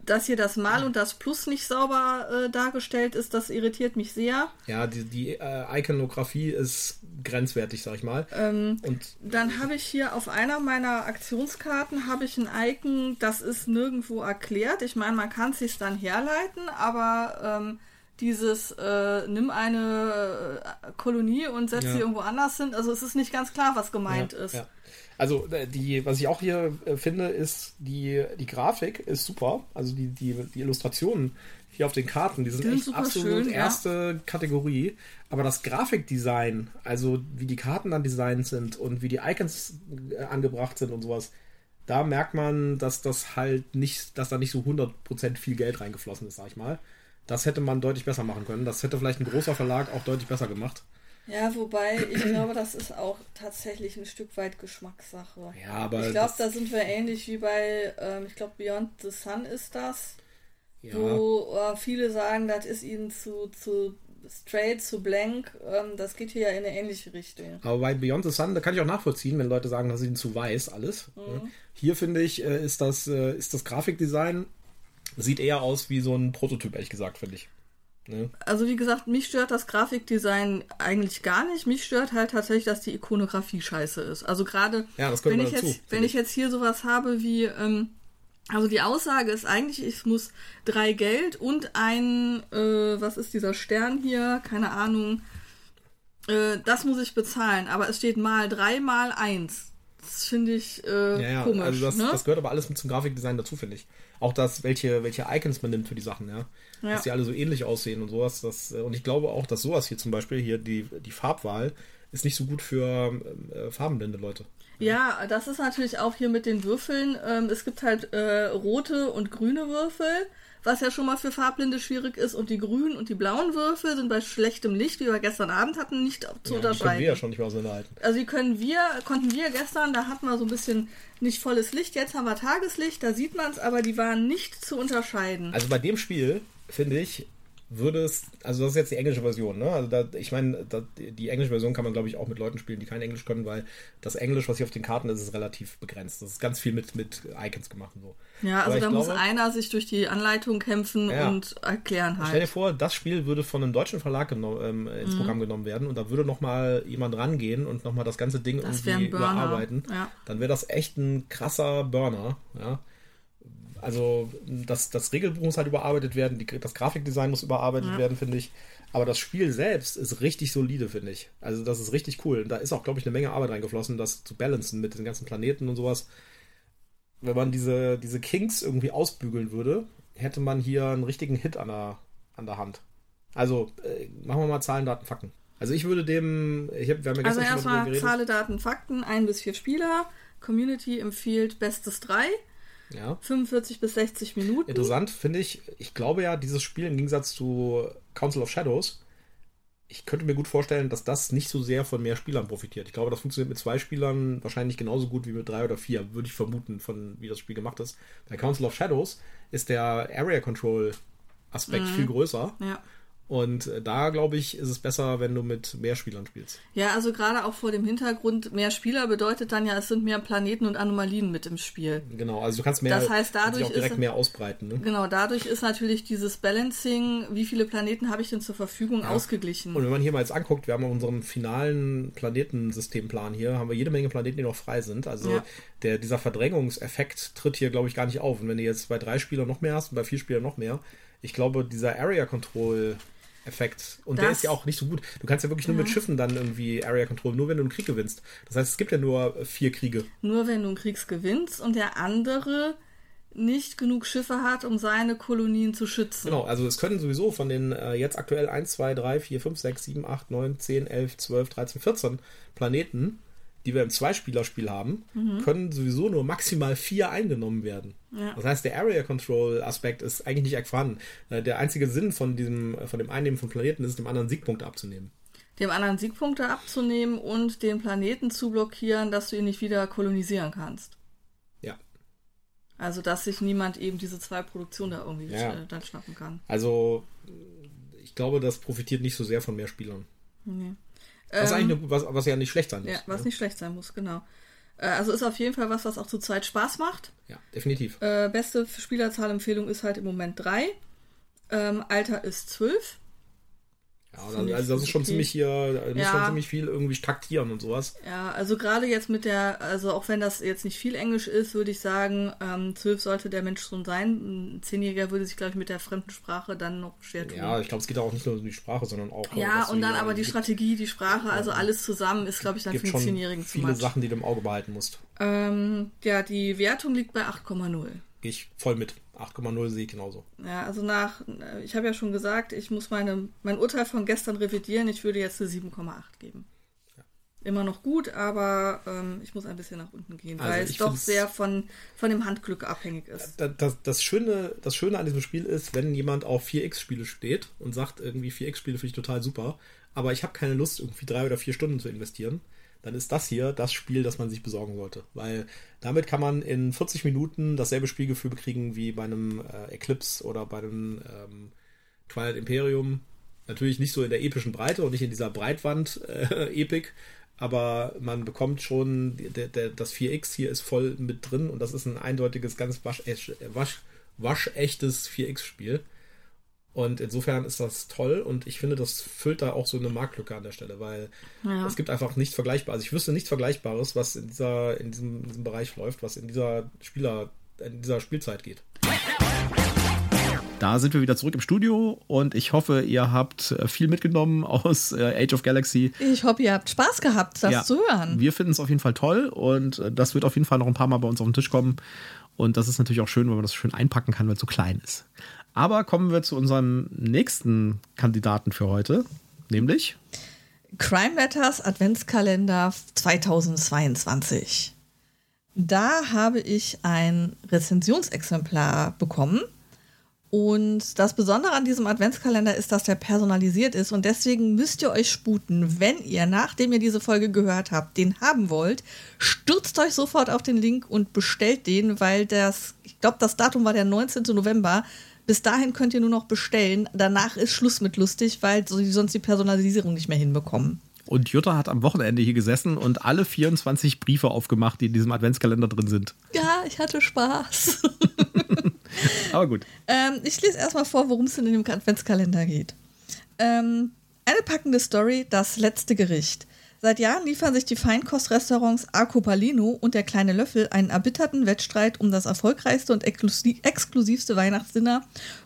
S2: dass hier das Mal und das Plus nicht sauber äh, dargestellt ist, das irritiert mich sehr.
S1: Ja, die, die äh, Ikonografie ist grenzwertig, sag ich mal.
S2: Ähm,
S1: Und
S2: Dann habe ich hier auf einer meiner Aktionskarten habe ich ein Icon, das ist nirgendwo erklärt. Ich meine, man kann es sich dann herleiten, aber ähm, dieses äh, nimm eine äh, Kolonie und setz
S1: Ja.
S2: sie irgendwo anders hin. Also es ist nicht ganz klar, was gemeint
S1: ja,
S2: ist.
S1: Ja. Also äh, die, was ich auch hier äh, finde, ist die, die Grafik ist super. Also die, die, die Illustrationen hier auf den Karten, die sind,
S2: Die sind
S1: echt absolut
S2: schön,
S1: erste Kategorie. Aber das Grafikdesign, also wie die Karten dann designt sind und wie die Icons angebracht sind und sowas, da merkt man, dass das halt nicht, dass da nicht so 100% viel Geld reingeflossen ist, sag ich mal. Das hätte man deutlich besser machen können. Das hätte vielleicht ein großer Verlag auch deutlich besser gemacht.
S2: Ja, wobei ich glaube, das ist auch tatsächlich ein Stück weit Geschmackssache.
S1: Ja, aber
S2: ich glaube, da sind wir ähnlich wie bei, ähm, ich glaube, Beyond the Sun ist das,
S1: Ja.
S2: wo äh, viele sagen, das ist ihnen zu, zu straight, zu blank. Ähm, das geht hier ja in eine ähnliche Richtung.
S1: Aber bei Beyond the Sun, da kann ich auch nachvollziehen, wenn Leute sagen, das ist ihnen zu weiß alles.
S2: Mhm.
S1: Hier finde ich, äh, ist das, äh, ist das Grafikdesign, sieht eher aus wie so ein Prototyp, ehrlich gesagt, finde ich. Ne?
S2: Also wie gesagt, mich stört das Grafikdesign eigentlich gar nicht. Mich stört halt tatsächlich, dass die Ikonografie scheiße ist. Also gerade
S1: Ja,
S2: wenn ich
S1: dazu,
S2: jetzt, wenn ich jetzt hier sowas habe wie, ähm, also die Aussage ist eigentlich, ich muss drei Geld und ein, äh, was ist dieser Stern hier? Keine Ahnung. Äh, das muss ich bezahlen, aber es steht mal drei mal eins. Das finde ich äh,
S1: Ja, ja,
S2: komisch.
S1: also das,
S2: ne?
S1: das gehört aber alles mit zum Grafikdesign dazu, finde ich. Auch das, welche, welche Icons man nimmt für die Sachen, ja.
S2: Ja.
S1: Dass die alle so ähnlich aussehen und sowas. Das, äh, und ich glaube auch, dass sowas hier zum Beispiel, hier die, die Farbwahl, ist nicht so gut für äh, farbenblinde Leute.
S2: Ja, das ist natürlich auch hier mit den Würfeln. Ähm, es gibt halt äh, rote und grüne Würfel, was ja schon mal für Farblinde schwierig ist. Und die grünen und die blauen Würfel sind bei schlechtem Licht, wie wir gestern Abend hatten, nicht zu
S1: Ja, die können
S2: unterscheiden.
S1: wir ja schon nicht mehr auseinanderhalten.
S2: Also die können wir, konnten wir gestern, da hatten wir so ein bisschen nicht volles Licht, jetzt haben wir Tageslicht, da sieht man es, aber die waren nicht zu unterscheiden.
S1: Also bei dem Spiel, finde ich, würde es, also das ist jetzt die englische Version, ne? Also da, ich meine, da, die englische Version kann man, glaube ich, auch mit Leuten spielen, die kein Englisch können, weil das Englisch, was hier auf den Karten ist, ist relativ begrenzt. Das ist ganz viel mit, mit Icons gemacht und so.
S2: Ja, also da muss
S1: glaube-
S2: einer sich durch die Anleitung kämpfen
S1: Ja.
S2: und erklären
S1: Stell dir
S2: halt.
S1: vor, das Spiel würde von einem deutschen Verlag ähm, ins
S2: Mhm.
S1: Programm genommen werden und da würde noch mal jemand rangehen und noch mal das ganze Ding
S2: Das
S1: irgendwie überarbeiten.
S2: ja.
S1: Dann wäre das echt ein krasser Burner, ja. Also das, das Regelbuch muss halt überarbeitet werden, die, das Grafikdesign muss überarbeitet
S2: Ja.
S1: werden, finde ich. Aber das Spiel selbst ist richtig solide, finde ich. Also das ist richtig cool. Und da ist auch, glaube ich, eine Menge Arbeit reingeflossen, das zu balancen mit den ganzen Planeten und sowas. Wenn man diese, diese Kinks irgendwie ausbügeln würde, hätte man hier einen richtigen Hit an der, an der Hand. Also, äh, machen wir mal Zahlen, Daten, Fakten. Also ich würde dem, ich hab, wir haben ja
S2: Also
S1: gestern drüber
S2: erstmal
S1: geredet.
S2: Zahle, Daten, Fakten, ein bis vier Spieler. Community empfiehlt bestes drei,
S1: Ja.
S2: 45 bis 60 Minuten.
S1: Interessant finde ich, ich glaube ja, dieses Spiel im Gegensatz zu Council of Shadows, ich könnte mir gut vorstellen, dass das nicht so sehr von mehr Spielern profitiert. Ich glaube, das funktioniert mit zwei Spielern wahrscheinlich genauso gut wie mit drei oder vier, würde ich vermuten, von wie das Spiel gemacht ist. Bei Council of Shadows ist der Area Control Aspekt viel größer.
S2: Ja.
S1: Und äh, da, glaube ich, ist es besser, wenn du mit mehr Spielern spielst.
S2: ja, also gerade auch vor dem Hintergrund, mehr Spieler bedeutet dann ja, es sind mehr Planeten und Anomalien mit im Spiel.
S1: Genau, also du kannst mehr,
S2: Das heißt, dadurch
S1: auch direkt
S2: ist-
S1: mehr ausbreiten. Ne?
S2: Genau, dadurch ist natürlich dieses Balancing, wie viele Planeten habe ich denn zur Verfügung, ausgeglichen.
S1: Und wenn man hier mal jetzt anguckt, wir haben unseren finalen Planetensystemplan hier, haben wir jede Menge Planeten, die noch frei sind. Also
S2: Ja.
S1: der, dieser Verdrängungseffekt tritt hier, glaube ich, gar nicht auf. Und wenn du jetzt bei drei Spielern noch mehr hast und bei vier Spielern noch mehr, ich glaube, dieser Area Control Effekt, und der
S2: Das-
S1: ist ja auch nicht so gut. Du kannst ja wirklich nur mit Schiffen dann irgendwie Area Control, nur wenn du einen Krieg gewinnst. Das heißt, es gibt ja nur vier Kriege.
S2: Nur wenn du einen Kriegs gewinnst und der andere nicht genug Schiffe hat, um seine Kolonien zu schützen.
S1: Genau, also es können sowieso von den äh, jetzt aktuell 1, 2, 3, 4, 5, 6, 7, 8, 9, 10, 11, 12, 13, 14 Planeten, die wir im Zweispielerspiel haben, können sowieso nur maximal vier eingenommen werden.
S2: Ja.
S1: Das heißt, der Area Control Aspekt ist eigentlich nicht vorhanden. Äh, Der einzige Sinn von diesem, äh, von dem Einnehmen von Planeten ist, dem anderen Siegpunkte abzunehmen.
S2: Dem anderen Siegpunkte abzunehmen und den Planeten zu blockieren, dass du ihn nicht wieder kolonisieren kannst.
S1: Ja.
S2: Also, dass sich niemand eben diese zwei Produktionen da irgendwie
S1: Ja.
S2: äh, dann schnappen kann.
S1: Also, ich glaube, das profitiert nicht so sehr von mehr Spielern.
S2: Nee.
S1: Was, eigentlich eine, was, was ja nicht schlecht sein muss.
S2: Ja, was
S1: ne?
S2: nicht schlecht sein muss, genau. Äh, also ist auf jeden Fall was, was auch zu zweit Spaß macht.
S1: Ja, definitiv.
S2: Äh, beste Spielerzahlempfehlung ist halt im Moment 3. Ähm, Alter ist 12.
S1: Ja, dann, also das ist schon
S2: okay.
S1: ziemlich hier, muss
S2: Ja.
S1: schon ziemlich viel irgendwie taktieren und sowas.
S2: Ja, also gerade jetzt mit der, also auch wenn das jetzt nicht viel Englisch ist, würde ich sagen, ähm, 12 sollte der Mensch schon sein. Ein Zehnjähriger würde sich, glaube ich, mit der fremden Sprache dann noch schwer tun.
S1: Ja, ich glaube, es geht auch nicht nur um die Sprache, sondern auch. äh,
S2: Ja, und dann aber die
S1: gibt-
S2: Strategie, die Sprache, also alles zusammen ist, glaube ich, dann für
S1: schon
S2: Zehnjährigen zu
S1: viele. Sachen, die du im Auge behalten musst.
S2: Ähm, ja, die Wertung liegt bei 8,0.
S1: Gehe ich voll mit. 8,0 sehe ich genauso.
S2: Ja, also nach, äh, ich habe ja schon gesagt, ich muss meine, mein Urteil von gestern revidieren. Ich würde jetzt eine 7,8 geben. Immer noch gut, aber ähm, ich muss ein bisschen nach unten gehen,
S1: Also
S2: weil es doch sehr von, von dem Handglück abhängig ist.
S1: Das, das, das, Schöne, das Schöne an diesem Spiel ist, wenn jemand auf 4X-Spiele steht und sagt, irgendwie 4X-Spiele finde ich total super, aber ich habe keine Lust, irgendwie drei oder vier Stunden zu investieren, dann ist das hier das Spiel, das man sich besorgen sollte. Weil damit kann man in 40 Minuten dasselbe Spielgefühl bekriegen wie bei einem äh, Eclipse oder bei einem ähm, Twilight Imperium. Natürlich nicht so in der epischen Breite und nicht in dieser Breitwand-Epik, aber man bekommt schon, der, der, das 4X hier ist voll mit drin und das ist ein eindeutiges, ganz waschech, wasch, waschechtes 4X-Spiel. Und insofern ist das toll und ich finde, das füllt da auch so eine Marktlücke an der Stelle, weil
S2: Ja.
S1: es gibt einfach nichts Vergleichbares. Ich wüsste nichts Vergleichbares, was in, dieser, in diesem, diesem Bereich läuft, was in dieser Spieler, in dieser Spielzeit geht. Da sind wir wieder zurück im Studio und ich hoffe, ihr habt äh, viel mitgenommen aus äh, Age of Galaxy.
S2: Ich hoffe, ihr habt Spaß gehabt, das
S1: Ja.
S2: zu hören.
S1: Wir finden es auf jeden Fall toll und äh, das wird auf jeden Fall noch ein paar Mal bei uns auf den Tisch kommen. Und das ist natürlich auch schön, wenn man das schön einpacken kann, weil es so klein ist. Aber kommen wir zu unserem nächsten Kandidaten für heute, nämlich
S2: Crime Letters Adventskalender 2022. Da habe ich ein Rezensionsexemplar bekommen. Und das Besondere an diesem Adventskalender ist, dass der personalisiert ist. Und deswegen müsst ihr euch sputen, wenn ihr, nachdem ihr diese Folge gehört habt, den haben wollt, stürzt euch sofort auf den Link und bestellt den, weil das, ich glaube, das Datum war der 19. November. Bis dahin könnt ihr nur noch bestellen. Danach ist Schluss mit lustig, weil sie sonst die Personalisierung nicht mehr hinbekommen.
S1: Und Jutta hat am Wochenende hier gesessen und alle 24 Briefe aufgemacht, die in diesem Adventskalender drin sind.
S2: Ja, ich hatte Spaß.
S1: Aber gut.
S2: ähm, ich lese erstmal vor, worum es in dem Adventskalender geht. Ähm, eine packende Story, das letzte Gericht. Seit Jahren liefern sich die Feinkostrestaurants Arco Palino und der kleine Löffel einen erbitterten Wettstreit um das erfolgreichste und exklusi- exklusivste Weihnachtsdinner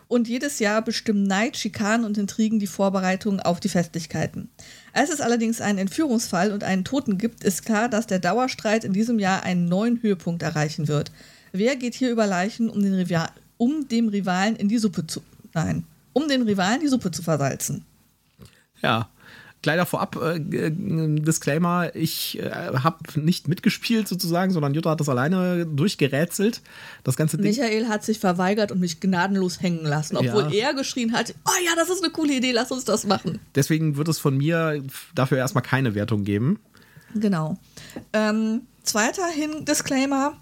S2: und jedes Jahr bestimmen Neid, Schikanen und Intrigen die Vorbereitungen auf die Festlichkeiten. Als es allerdings einen Entführungsfall und einen Toten gibt, ist klar, dass der Dauerstreit in diesem Jahr einen neuen Höhepunkt erreichen wird. Wer geht hier über Leichen, um, den Rival um dem Rivalen in die Suppe zu. Nein, um den Rivalen die Suppe zu versalzen.
S1: Ja. Kleiner vorab äh, äh, Disclaimer, ich äh, habe nicht mitgespielt sozusagen, sondern Jutta hat das alleine durchgerätselt. Das ganze Ding.
S2: Michael hat sich verweigert und mich gnadenlos hängen lassen, obwohl
S1: Ja.
S2: er geschrien hat: Oh ja, das ist eine coole Idee, lass uns das machen.
S1: Deswegen wird es von mir dafür erstmal keine Wertung geben.
S2: Genau. Ähm, zweiterhin Disclaimer: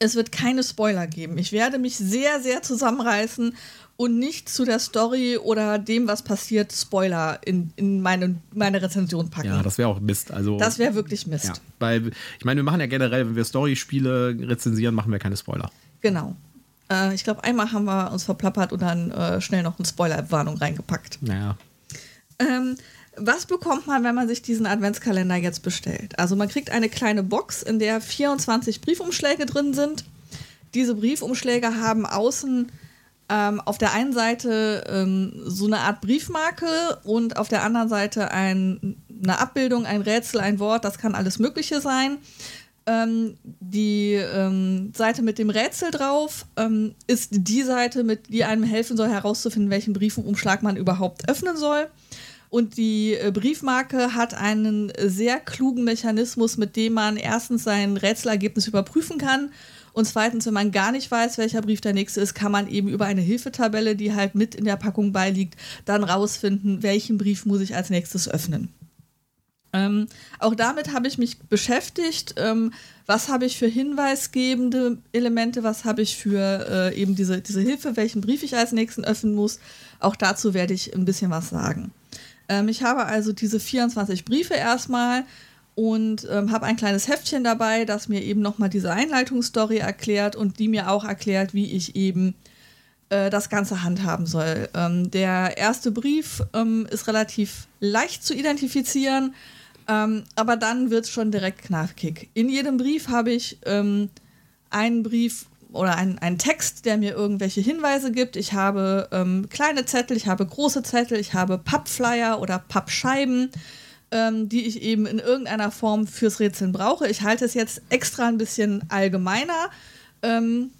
S2: Es wird keine Spoiler geben. Ich werde mich sehr, sehr zusammenreißen und nicht zu der Story oder dem, was passiert, Spoiler in, in meine, meine Rezension packen.
S1: Ja, das wäre auch Mist. Also,
S2: das wäre wirklich Mist.
S1: ja, weil ich meine, wir machen ja generell, wenn wir Story-Spiele rezensieren, machen wir keine Spoiler.
S2: Genau. Äh, ich glaube, einmal haben wir uns verplappert und dann äh, schnell noch eine Spoiler-Warnung reingepackt.
S1: Naja.
S2: Ähm, was bekommt man, wenn man sich diesen Adventskalender jetzt bestellt? Also man kriegt eine kleine Box, in der 24 Briefumschläge drin sind. Diese Briefumschläge haben außen ähm, auf der einen Seite ähm, so eine Art Briefmarke und auf der anderen Seite ein, eine Abbildung, ein Rätsel, ein Wort, das kann alles Mögliche sein. Ähm, die ähm, Seite mit dem Rätsel drauf ähm, ist die Seite, mit, die einem helfen soll, herauszufinden, welchen Briefumschlag man überhaupt öffnen soll. Und die äh, Briefmarke hat einen sehr klugen Mechanismus, mit dem man erstens sein Rätselergebnis überprüfen kann. Und zweitens, wenn man gar nicht weiß, welcher Brief der nächste ist, kann man eben über eine Hilfetabelle, die halt mit in der Packung beiliegt, dann rausfinden, welchen Brief muss ich als nächstes öffnen. Ähm, auch damit habe ich mich beschäftigt. Ähm, was habe ich für hinweisgebende Elemente? Was habe ich für äh, eben diese, diese Hilfe? Welchen Brief ich als nächsten öffnen muss? Auch dazu werde ich ein bisschen was sagen. Ähm, ich habe also diese 24 Briefe erstmal und ähm, habe ein kleines Heftchen dabei, das mir eben nochmal diese Einleitungsstory erklärt und die mir auch erklärt, wie ich eben äh, das Ganze handhaben soll. Ähm, der erste Brief ähm, ist relativ leicht zu identifizieren, ähm, aber dann wird es schon direkt knackig. In jedem Brief habe ich ähm, einen Brief oder einen, einen Text, der mir irgendwelche Hinweise gibt. Ich habe ähm, kleine Zettel, ich habe große Zettel, ich habe Pappflyer oder Pappscheiben, ähm, die ich eben in irgendeiner Form fürs Rätseln brauche. Ich halte es jetzt extra ein bisschen allgemeiner. Ähm,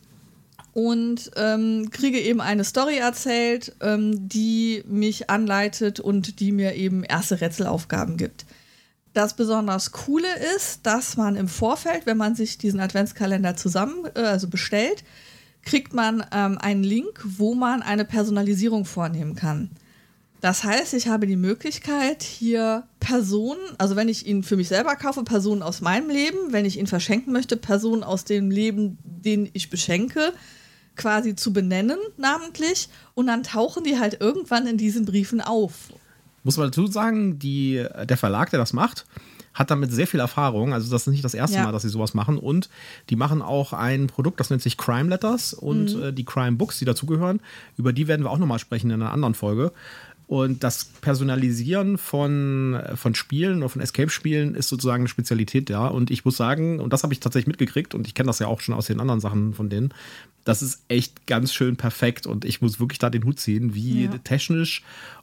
S2: und ähm, kriege eben eine Story erzählt, ähm, die mich anleitet und die mir eben erste Rätselaufgaben gibt. Das besonders Coole ist, dass man im Vorfeld, wenn man sich diesen Adventskalender zusammen, äh, also bestellt, kriegt man ähm, einen Link, wo man eine Personalisierung vornehmen kann. Das heißt, ich habe die Möglichkeit, hier Personen, also wenn ich ihn für mich selber kaufe, Personen aus meinem Leben, wenn ich ihn verschenken möchte, Personen aus dem Leben, den ich beschenke, quasi zu benennen, namentlich, und dann tauchen die halt irgendwann in diesen Briefen auf.
S1: Muss man dazu sagen, die, der Verlag, der das macht, hat damit sehr viel Erfahrung. Also, das ist nicht das erste ja. Mal, dass sie sowas machen. Und die machen auch ein Produkt, das nennt sich Crime Letters und mhm. äh, die Crime Books, die dazugehören. Über die werden wir auch nochmal sprechen in einer anderen Folge. Und das Personalisieren von, von Spielen oder von Escape-Spielen ist sozusagen eine Spezialität da. Und ich muss sagen, und das habe ich tatsächlich mitgekriegt, und ich kenne das ja auch schon aus den anderen Sachen von denen, das ist echt ganz schön perfekt. Und ich muss wirklich da den Hut ziehen, wie ja. technisch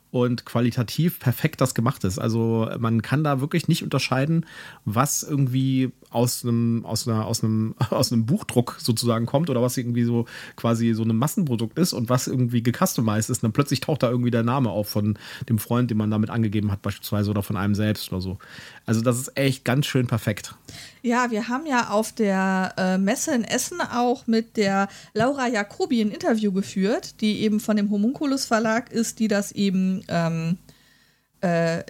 S1: und qualitativ perfekt das gemacht ist. Also man kann da wirklich nicht unterscheiden, was irgendwie aus einem, aus einer, aus einem, aus einem Buchdruck sozusagen kommt oder was irgendwie so quasi so ein Massenprodukt ist und was irgendwie gecustomized ist. Und dann plötzlich taucht da irgendwie der Name auf von dem Freund, den man damit angegeben hat, beispielsweise oder von einem selbst oder so. Also das ist echt ganz schön perfekt.
S2: Ja, wir haben ja auf der äh, Messe in Essen auch mit der Laura Jacobi ein Interview geführt, die eben von dem Homunculus Verlag ist, die das eben ähm, äh,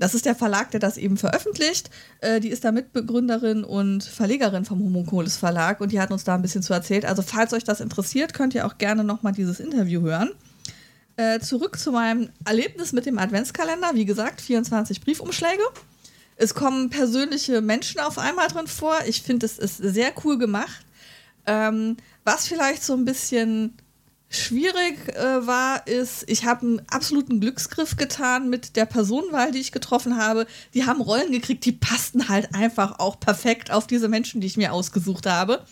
S2: das ist der Verlag, der das eben veröffentlicht. Äh, die ist da Mitbegründerin und Verlegerin vom Homunculus Verlag und die hat uns da ein bisschen zu erzählt. Also falls euch das interessiert, könnt ihr auch gerne nochmal dieses Interview hören. Äh, zurück zu meinem Erlebnis mit dem Adventskalender. Wie gesagt, 24 Briefumschläge. Es kommen persönliche Menschen auf einmal drin vor. Ich finde, es ist sehr cool gemacht. Ähm, was vielleicht so ein bisschen schwierig äh, war, ist, ich habe einen absoluten Glücksgriff getan mit der Personenwahl, die ich getroffen habe. Die haben Rollen gekriegt, die passten halt einfach auch perfekt auf diese Menschen, die ich mir ausgesucht habe.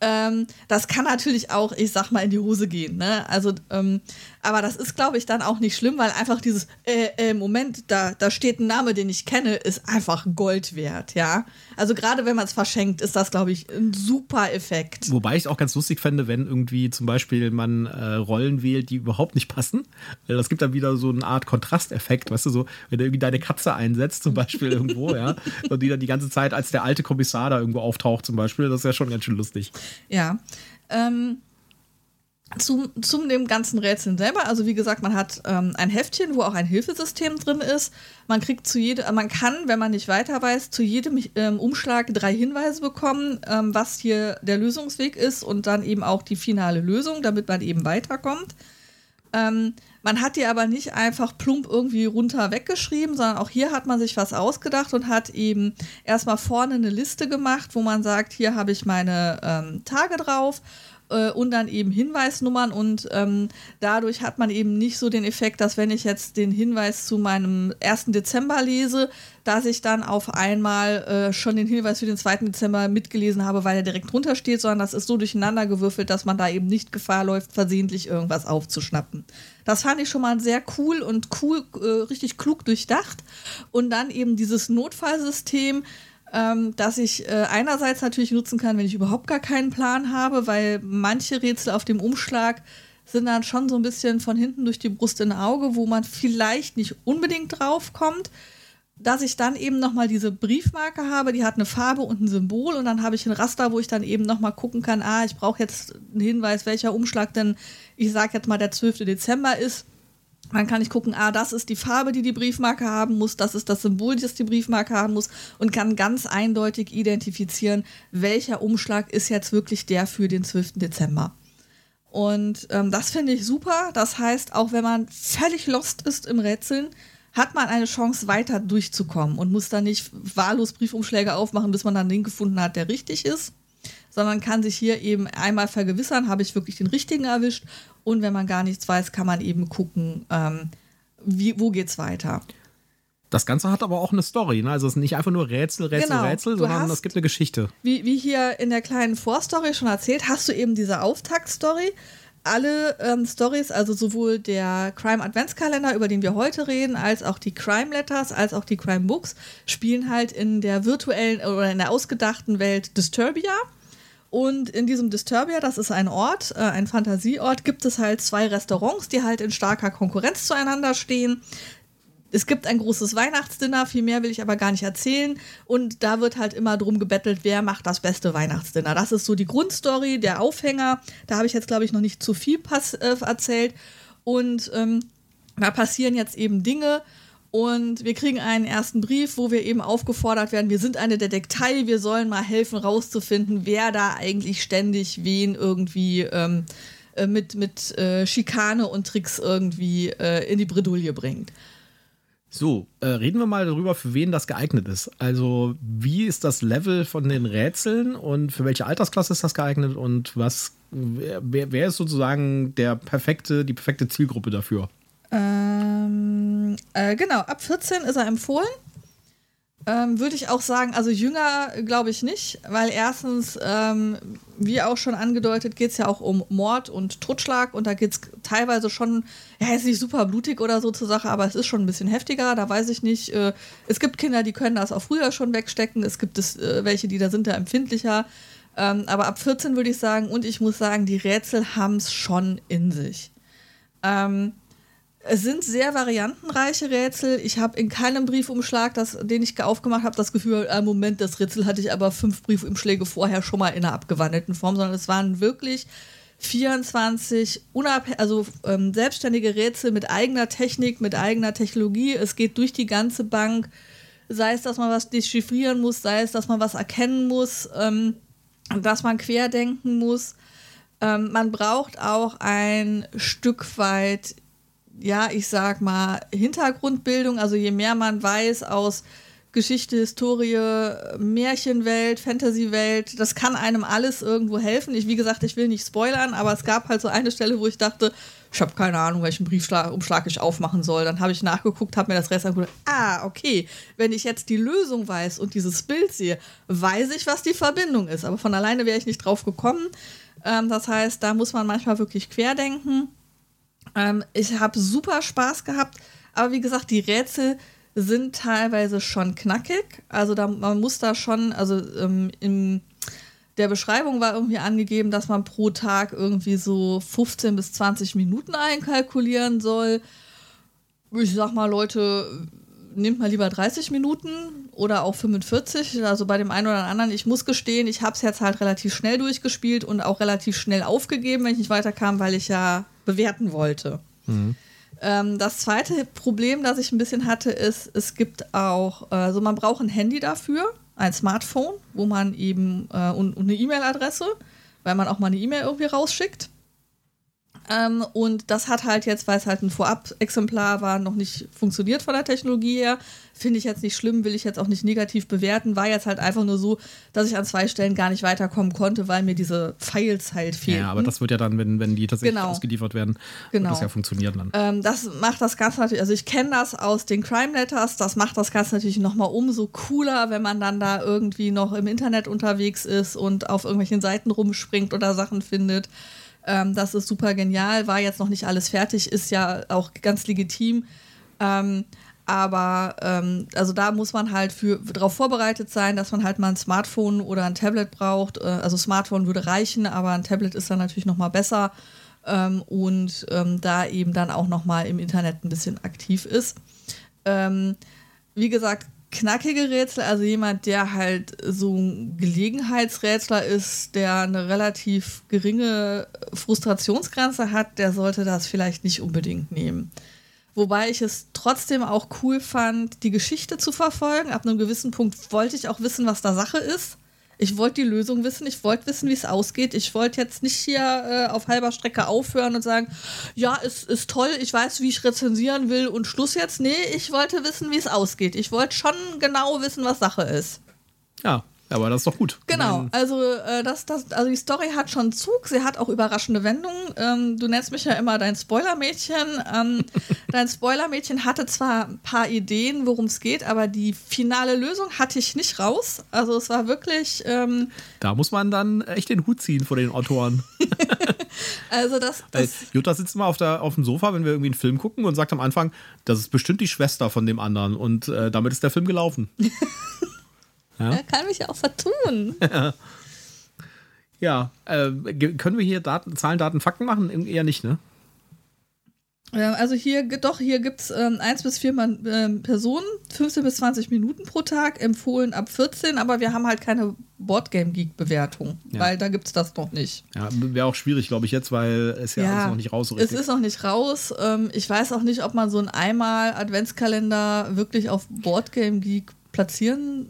S2: Ähm, das kann natürlich auch, ich sag mal, in die Hose gehen. Ne? Also, ähm, aber das ist, glaube ich, dann auch nicht schlimm, weil einfach dieses, äh, äh, Moment, da, da steht ein Name, den ich kenne, ist einfach Gold wert, ja. Also gerade wenn man es verschenkt, ist das, glaube ich, ein super Effekt.
S1: Wobei ich es auch ganz lustig fände, wenn irgendwie zum Beispiel man äh, Rollen wählt, die überhaupt nicht passen. Weil das gibt dann wieder so eine Art Kontrasteffekt, weißt du, so, wenn du irgendwie deine Katze einsetzt, zum Beispiel irgendwo, ja, und die dann die ganze Zeit als der alte Kommissar da irgendwo auftaucht, zum Beispiel, das ist ja schon ganz schön lustig.
S2: Ja. Ähm, zum, zum dem ganzen Rätseln selber. Also wie gesagt, man hat ähm, ein Heftchen, wo auch ein Hilfesystem drin ist. Man kriegt zu jedem, man kann, wenn man nicht weiter weiß, zu jedem ähm, Umschlag drei Hinweise bekommen, ähm, was hier der Lösungsweg ist und dann eben auch die finale Lösung, damit man eben weiterkommt. Ähm, man hat die aber nicht einfach plump irgendwie runter weggeschrieben, sondern auch hier hat man sich was ausgedacht und hat eben erstmal vorne eine Liste gemacht, wo man sagt, hier habe ich meine ähm, Tage drauf äh, und dann eben Hinweisnummern und ähm, dadurch hat man eben nicht so den Effekt, dass wenn ich jetzt den Hinweis zu meinem 1. Dezember lese, dass ich dann auf einmal äh, schon den Hinweis für den 2. Dezember mitgelesen habe, weil er direkt drunter steht, sondern das ist so durcheinander gewürfelt, dass man da eben nicht Gefahr läuft, versehentlich irgendwas aufzuschnappen. Das fand ich schon mal sehr cool und cool, äh, richtig klug durchdacht. Und dann eben dieses Notfallsystem, ähm, dass ich äh, einerseits natürlich nutzen kann, wenn ich überhaupt gar keinen Plan habe, weil manche Rätsel auf dem Umschlag sind dann schon so ein bisschen von hinten durch die Brust in Auge, wo man vielleicht nicht unbedingt drauf kommt. Dass ich dann eben nochmal diese Briefmarke habe, die hat eine Farbe und ein Symbol und dann habe ich ein Raster, wo ich dann eben nochmal gucken kann, ah, ich brauche jetzt einen Hinweis, welcher Umschlag denn, ich sage jetzt mal, der 12. Dezember ist Man kann nicht gucken, ah, das ist die Farbe, die die Briefmarke haben muss, das ist das Symbol, das die Briefmarke haben muss und kann ganz eindeutig identifizieren, welcher Umschlag ist jetzt wirklich der für den 12. Dezember. Und ähm, das finde ich super. Das heißt, auch wenn man völlig lost ist im Rätseln, hat man eine Chance, weiter durchzukommen und muss dann nicht wahllos Briefumschläge aufmachen, bis man dann den gefunden hat, der richtig ist, sondern kann sich hier eben einmal vergewissern, habe ich wirklich den richtigen erwischt und wenn man gar nichts weiß, kann man eben gucken, ähm, wie, wo geht's weiter.
S1: Das Ganze hat aber auch eine Story, ne? Also es ist nicht einfach nur Rätsel, Rätsel, genau. Rätsel, sondern es gibt eine Geschichte.
S2: Wie, wie hier in der kleinen Vorstory schon erzählt, hast du eben diese Auftaktstory. Alle ähm, Stories, also sowohl der Crime Adventskalender, über den wir heute reden, als auch die Crime Letters, als auch die Crime Books, spielen halt in der virtuellen oder in der ausgedachten Welt Disturbia. Und in diesem Disturbia, das ist ein Ort, äh, ein Fantasieort, gibt es halt zwei Restaurants, die halt in starker Konkurrenz zueinander stehen. Es gibt ein großes Weihnachtsdinner, viel mehr will ich aber gar nicht erzählen. Und da wird halt immer drum gebettelt, wer macht das beste Weihnachtsdinner. Das ist so die Grundstory, der Aufhänger. Da habe ich jetzt, glaube ich, noch nicht zu viel äh, erzählt. Und ähm, da passieren jetzt eben Dinge, und wir kriegen einen ersten Brief, wo wir eben aufgefordert werden, wir sind eine Detektei, wir sollen mal helfen, rauszufinden, wer da eigentlich ständig wen irgendwie ähm, äh, mit, mit äh, Schikane und Tricks irgendwie äh, in die Bredouille bringt.
S1: So, äh, reden wir mal darüber, für wen das geeignet ist. Also, wie ist das Level von den Rätseln und für welche Altersklasse ist das geeignet und was, wer, wer ist sozusagen der perfekte, die perfekte Zielgruppe dafür?
S2: Ähm, äh, genau, ab 14 ist er empfohlen. Ähm, Würde ich auch sagen, also jünger glaube ich nicht, weil erstens, ähm, wie auch schon angedeutet, geht es ja auch um Mord und Totschlag und da geht es teilweise schon, ja, ist nicht super blutig oder so zur Sache, aber es ist schon ein bisschen heftiger, da weiß ich nicht. Äh, es gibt Kinder, die können das auch früher schon wegstecken, es gibt es äh, welche, die da sind da empfindlicher. Ähm, aber ab 14 würde ich sagen, und ich muss sagen, die Rätsel haben es schon in sich. Ähm, es sind sehr variantenreiche Rätsel. Ich habe in keinem Briefumschlag, das, den ich aufgemacht habe, das Gefühl, äh, Moment, das Rätsel hatte ich aber fünf Briefumschläge vorher schon mal in einer abgewandelten Form, sondern es waren wirklich 24 also ähm, selbstständige Rätsel mit eigener Technik, mit eigener Technologie. Es geht durch die ganze Bank. Sei es, dass man was dechiffrieren muss, sei es, dass man was erkennen muss, ähm, dass man querdenken muss. Ähm, man braucht auch ein Stück weit ja, ich sag mal, Hintergrundbildung, also je mehr man weiß aus Geschichte, Historie, Märchenwelt, Fantasywelt, das kann einem alles irgendwo helfen. Ich, wie gesagt, ich will nicht spoilern, aber es gab halt so eine Stelle, wo ich dachte, ich habe keine Ahnung, welchen Briefumschlag ich aufmachen soll. Dann habe ich nachgeguckt, habe mir das Rest angeguckt. Ah, okay. Wenn ich jetzt die Lösung weiß und dieses Bild sehe, weiß ich, was die Verbindung ist. Aber von alleine wäre ich nicht drauf gekommen. Ähm, das heißt, da muss man manchmal wirklich querdenken. Ähm, ich habe super Spaß gehabt, aber wie gesagt, die Rätsel sind teilweise schon knackig. Also da, man muss da schon, also ähm, in der Beschreibung war irgendwie angegeben, dass man pro Tag irgendwie so 15 bis 20 Minuten einkalkulieren soll. Ich sag mal, Leute, nehmt mal lieber 30 Minuten oder auch 45. Also bei dem einen oder anderen, ich muss gestehen, ich habe es jetzt halt relativ schnell durchgespielt und auch relativ schnell aufgegeben, wenn ich nicht weiterkam, weil ich ja bewerten wollte. Mhm. Ähm, das zweite Problem, das ich ein bisschen hatte, ist, es gibt auch, also man braucht ein Handy dafür, ein Smartphone, wo man eben äh, und, und eine E-Mail-Adresse, weil man auch mal eine E-Mail irgendwie rausschickt. Ähm, und das hat halt jetzt, weil es halt ein Vorab-Exemplar war, noch nicht funktioniert von der Technologie her. Finde ich jetzt nicht schlimm, will ich jetzt auch nicht negativ bewerten. War jetzt halt einfach nur so, dass ich an zwei Stellen gar nicht weiterkommen konnte, weil mir diese Files halt fehlen.
S1: Ja, aber das wird ja dann, wenn, wenn die tatsächlich genau. ausgeliefert werden, genau. das ja funktionieren dann.
S2: Ähm, das macht das Ganze natürlich, also ich kenne das aus den Crime Letters, das macht das Ganze natürlich nochmal umso cooler, wenn man dann da irgendwie noch im Internet unterwegs ist und auf irgendwelchen Seiten rumspringt oder Sachen findet. Ähm, das ist super genial, war jetzt noch nicht alles fertig, ist ja auch ganz legitim. Ähm, aber ähm, also da muss man halt für darauf vorbereitet sein, dass man halt mal ein Smartphone oder ein Tablet braucht. Äh, also Smartphone würde reichen, aber ein Tablet ist dann natürlich noch mal besser ähm, und ähm, da eben dann auch noch mal im Internet ein bisschen aktiv ist. Ähm, wie gesagt, knackige Rätsel, also jemand, der halt so ein Gelegenheitsrätsler ist, der eine relativ geringe Frustrationsgrenze hat, der sollte das vielleicht nicht unbedingt nehmen. Wobei ich es trotzdem auch cool fand, die Geschichte zu verfolgen. Ab einem gewissen Punkt wollte ich auch wissen, was da Sache ist. Ich wollte die Lösung wissen, ich wollte wissen, wie es ausgeht. Ich wollte jetzt nicht hier äh, auf halber Strecke aufhören und sagen, ja, es ist toll, ich weiß, wie ich rezensieren will und Schluss jetzt. Nee, ich wollte wissen, wie es ausgeht. Ich wollte schon genau wissen, was Sache ist.
S1: Ja, aber das ist doch gut.
S2: Genau, also äh, das, das, also die Story hat schon Zug, sie hat auch überraschende Wendungen. Ähm, du nennst mich ja immer dein Spoilermädchen. Ähm, dein Spoilermädchen hatte zwar ein paar Ideen, worum es geht, aber die finale Lösung hatte ich nicht raus. Also es war wirklich. Ähm,
S1: da muss man dann echt den Hut ziehen vor den Autoren.
S2: also das. das
S1: Jutta sitzt immer auf, der, auf dem Sofa, wenn wir irgendwie einen Film gucken und sagt am Anfang, das ist bestimmt die Schwester von dem anderen. Und äh, damit ist der Film gelaufen.
S2: Ja? Er kann mich ja auch vertun.
S1: ja, äh, können wir hier Daten, Zahlen, Daten, Fakten machen? Eher nicht, ne?
S2: Also hier, doch, hier gibt es ähm, 1 bis 4 Mann, äh, Personen, 15 bis 20 Minuten pro Tag, empfohlen ab 14, aber wir haben halt keine Boardgame-Geek-Bewertung, ja. weil da gibt es das noch nicht.
S1: Ja, wäre auch schwierig, glaube ich, jetzt, weil es ja, ja noch nicht raus
S2: ist. Es ist noch nicht raus. Ähm, ich weiß auch nicht, ob man so einen Einmal-Adventskalender wirklich auf Boardgame-Geek platzieren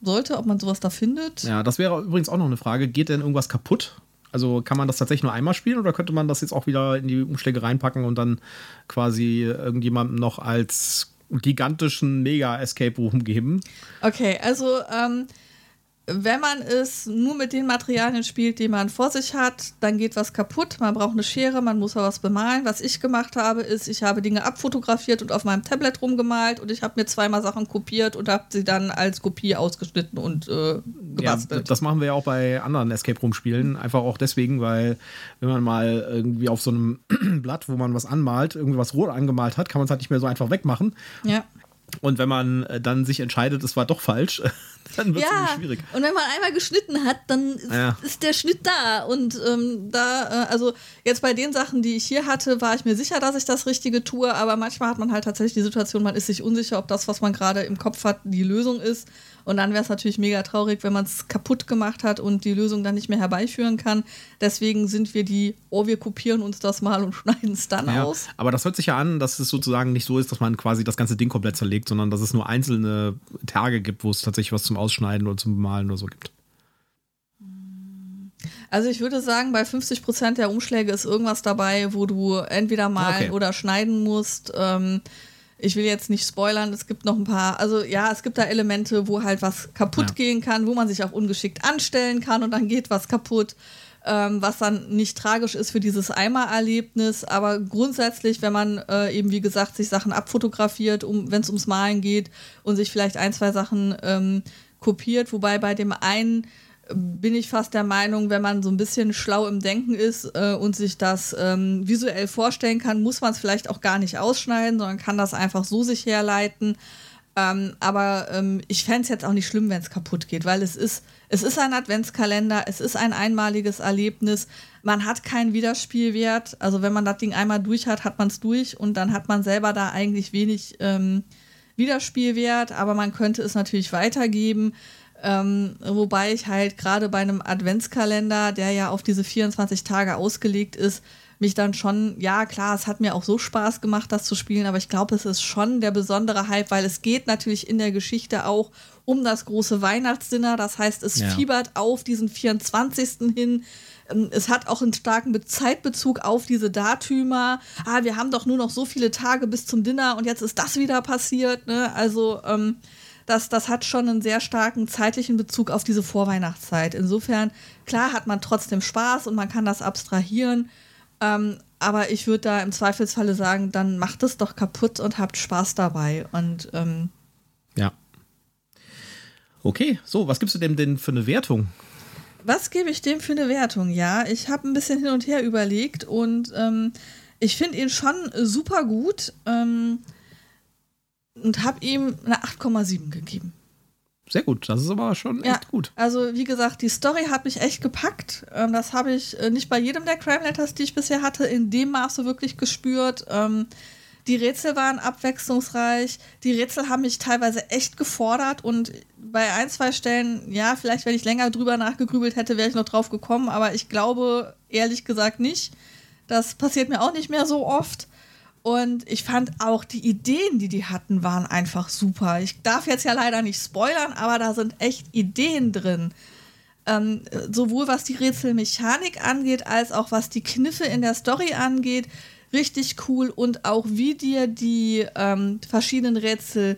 S2: sollte, ob man sowas da findet.
S1: Ja, das wäre übrigens auch noch eine Frage. Geht denn irgendwas kaputt? Also kann man das tatsächlich nur einmal spielen oder könnte man das jetzt auch wieder in die Umschläge reinpacken und dann quasi irgendjemandem noch als gigantischen Mega-Escape Room geben?
S2: Okay, also ähm, wenn man es nur mit den Materialien spielt, die man vor sich hat, dann geht was kaputt. Man braucht eine Schere, man muss was bemalen. Was ich gemacht habe, ist, ich habe Dinge abfotografiert und auf meinem Tablet rumgemalt und ich habe mir zweimal Sachen kopiert und habe sie dann als Kopie ausgeschnitten und äh, gebastelt.
S1: Ja, das machen wir ja auch bei anderen Escape Room Spielen. Einfach auch deswegen, weil wenn man mal irgendwie auf so einem Blatt, wo man was anmalt, irgendwie was rot angemalt hat, kann man es halt nicht mehr so einfach wegmachen.
S2: Ja.
S1: Und wenn man äh, dann sich entscheidet, es war doch falsch, dann wird es ja, schwierig.
S2: Und wenn man einmal geschnitten hat, dann ist, ja. ist der Schnitt da. Und ähm, da, äh, also jetzt bei den Sachen, die ich hier hatte, war ich mir sicher, dass ich das Richtige tue. Aber manchmal hat man halt tatsächlich die Situation, man ist sich unsicher, ob das, was man gerade im Kopf hat, die Lösung ist. Und dann wäre es natürlich mega traurig, wenn man es kaputt gemacht hat und die Lösung dann nicht mehr herbeiführen kann. Deswegen sind wir die, oh, wir kopieren uns das mal und schneiden es dann ja, aus.
S1: Aber das hört sich ja an, dass es sozusagen nicht so ist, dass man quasi das ganze Ding komplett zerlegt, sondern dass es nur einzelne Tage gibt, wo es tatsächlich was zum Ausschneiden oder zum Malen oder so gibt.
S2: Also ich würde sagen, bei 50 Prozent der Umschläge ist irgendwas dabei, wo du entweder malen okay. oder schneiden musst. Ähm, ich will jetzt nicht spoilern, es gibt noch ein paar, also ja, es gibt da Elemente, wo halt was kaputt ja. gehen kann, wo man sich auch ungeschickt anstellen kann und dann geht was kaputt, ähm, was dann nicht tragisch ist für dieses Eimererlebnis, aber grundsätzlich, wenn man äh, eben, wie gesagt, sich Sachen abfotografiert, um, wenn es ums Malen geht und sich vielleicht ein, zwei Sachen ähm, kopiert, wobei bei dem einen bin ich fast der Meinung, wenn man so ein bisschen schlau im Denken ist äh, und sich das ähm, visuell vorstellen kann, muss man es vielleicht auch gar nicht ausschneiden, sondern kann das einfach so sich herleiten. Ähm, aber ähm, ich fände es jetzt auch nicht schlimm, wenn es kaputt geht, weil es ist, es ist ein Adventskalender, es ist ein einmaliges Erlebnis. Man hat keinen Wiederspielwert. Also wenn man das Ding einmal durch hat, hat man es durch und dann hat man selber da eigentlich wenig ähm, Wiederspielwert, aber man könnte es natürlich weitergeben. Ähm, wobei ich halt gerade bei einem Adventskalender, der ja auf diese 24 Tage ausgelegt ist, mich dann schon, ja klar, es hat mir auch so Spaß gemacht, das zu spielen, aber ich glaube, es ist schon der besondere Hype, weil es geht natürlich in der Geschichte auch um das große Weihnachtsdinner. Das heißt, es ja. fiebert auf diesen 24. hin. Ähm, es hat auch einen starken Zeitbezug auf diese Datümer. Ah, wir haben doch nur noch so viele Tage bis zum Dinner und jetzt ist das wieder passiert. Ne? Also, ähm, das, das hat schon einen sehr starken zeitlichen Bezug auf diese Vorweihnachtszeit. Insofern, klar hat man trotzdem Spaß und man kann das abstrahieren. Ähm, aber ich würde da im Zweifelsfalle sagen, dann macht es doch kaputt und habt Spaß dabei. Und ähm,
S1: ja. Okay, so, was gibst du dem denn für eine Wertung?
S2: Was gebe ich dem für eine Wertung? Ja, ich habe ein bisschen hin und her überlegt und ähm, ich finde ihn schon super gut. Ähm, und habe ihm eine 8,7 gegeben.
S1: Sehr gut, das ist aber schon ja, echt gut.
S2: Also, wie gesagt, die Story hat mich echt gepackt. Ähm, das habe ich äh, nicht bei jedem der Crime Letters, die ich bisher hatte, in dem Maße wirklich gespürt. Ähm, die Rätsel waren abwechslungsreich. Die Rätsel haben mich teilweise echt gefordert und bei ein, zwei Stellen, ja, vielleicht, wenn ich länger drüber nachgegrübelt hätte, wäre ich noch drauf gekommen, aber ich glaube ehrlich gesagt nicht. Das passiert mir auch nicht mehr so oft. Und ich fand auch die Ideen, die die hatten, waren einfach super. Ich darf jetzt ja leider nicht spoilern, aber da sind echt Ideen drin. Ähm, sowohl was die Rätselmechanik angeht, als auch was die Kniffe in der Story angeht. Richtig cool. Und auch wie dir die ähm, verschiedenen Rätsel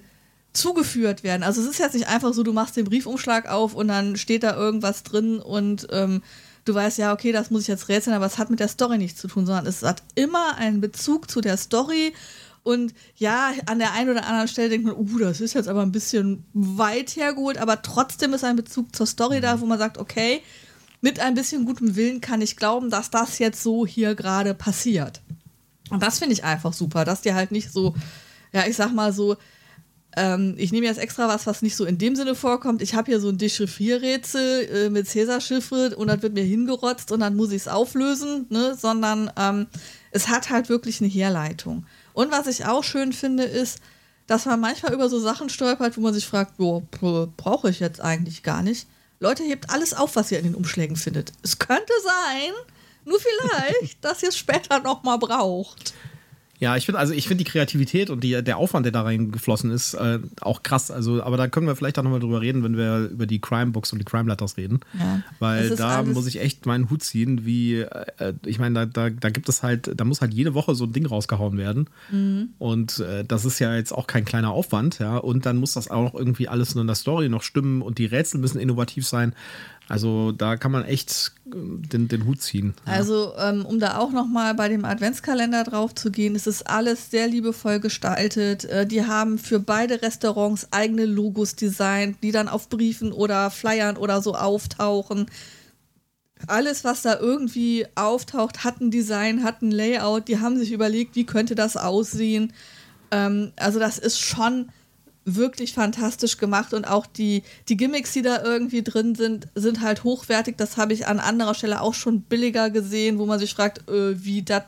S2: zugeführt werden. Also es ist jetzt nicht einfach so, du machst den Briefumschlag auf und dann steht da irgendwas drin und ähm, du weißt ja, okay, das muss ich jetzt rätseln, aber es hat mit der Story nichts zu tun, sondern es hat immer einen Bezug zu der Story. Und ja, an der einen oder anderen Stelle denkt man, uh, das ist jetzt aber ein bisschen weit hergeholt, aber trotzdem ist ein Bezug zur Story da, wo man sagt, okay, mit ein bisschen gutem Willen kann ich glauben, dass das jetzt so hier gerade passiert. Und das finde ich einfach super, dass dir halt nicht so, ja, ich sag mal so, ähm, ich nehme jetzt extra was, was nicht so in dem Sinne vorkommt. Ich habe hier so ein Dechiffrierrätsel äh, mit Cäsar-Chiffre und das wird mir hingerotzt und dann muss ich es auflösen, ne? sondern ähm, es hat halt wirklich eine Herleitung. Und was ich auch schön finde, ist, dass man manchmal über so Sachen stolpert, wo man sich fragt, brauche ich jetzt eigentlich gar nicht. Leute, hebt alles auf, was ihr in den Umschlägen findet. Es könnte sein, nur vielleicht, dass ihr es später nochmal braucht.
S1: Ja, ich finde also ich finde die Kreativität und die, der Aufwand, der da reingeflossen ist, äh, auch krass. Also, aber da können wir vielleicht auch nochmal drüber reden, wenn wir über die Crime Books und die Crime Letters reden. Ja, Weil da muss ich echt meinen Hut ziehen, wie, äh, ich meine, da, da, da gibt es halt, da muss halt jede Woche so ein Ding rausgehauen werden. Mhm. Und äh, das ist ja jetzt auch kein kleiner Aufwand, ja. Und dann muss das auch noch irgendwie alles in der Story noch stimmen und die Rätsel müssen innovativ sein. Also da kann man echt äh, den, den Hut ziehen.
S2: Ja. Also ähm, um da auch noch mal bei dem Adventskalender drauf zu gehen, ist es alles sehr liebevoll gestaltet. Äh, die haben für beide Restaurants eigene Logos designt, die dann auf Briefen oder Flyern oder so auftauchen. Alles, was da irgendwie auftaucht, hat ein Design, hat ein Layout. Die haben sich überlegt, wie könnte das aussehen. Ähm, also das ist schon wirklich fantastisch gemacht und auch die, die Gimmicks, die da irgendwie drin sind, sind halt hochwertig. Das habe ich an anderer Stelle auch schon billiger gesehen, wo man sich fragt, äh, wie, das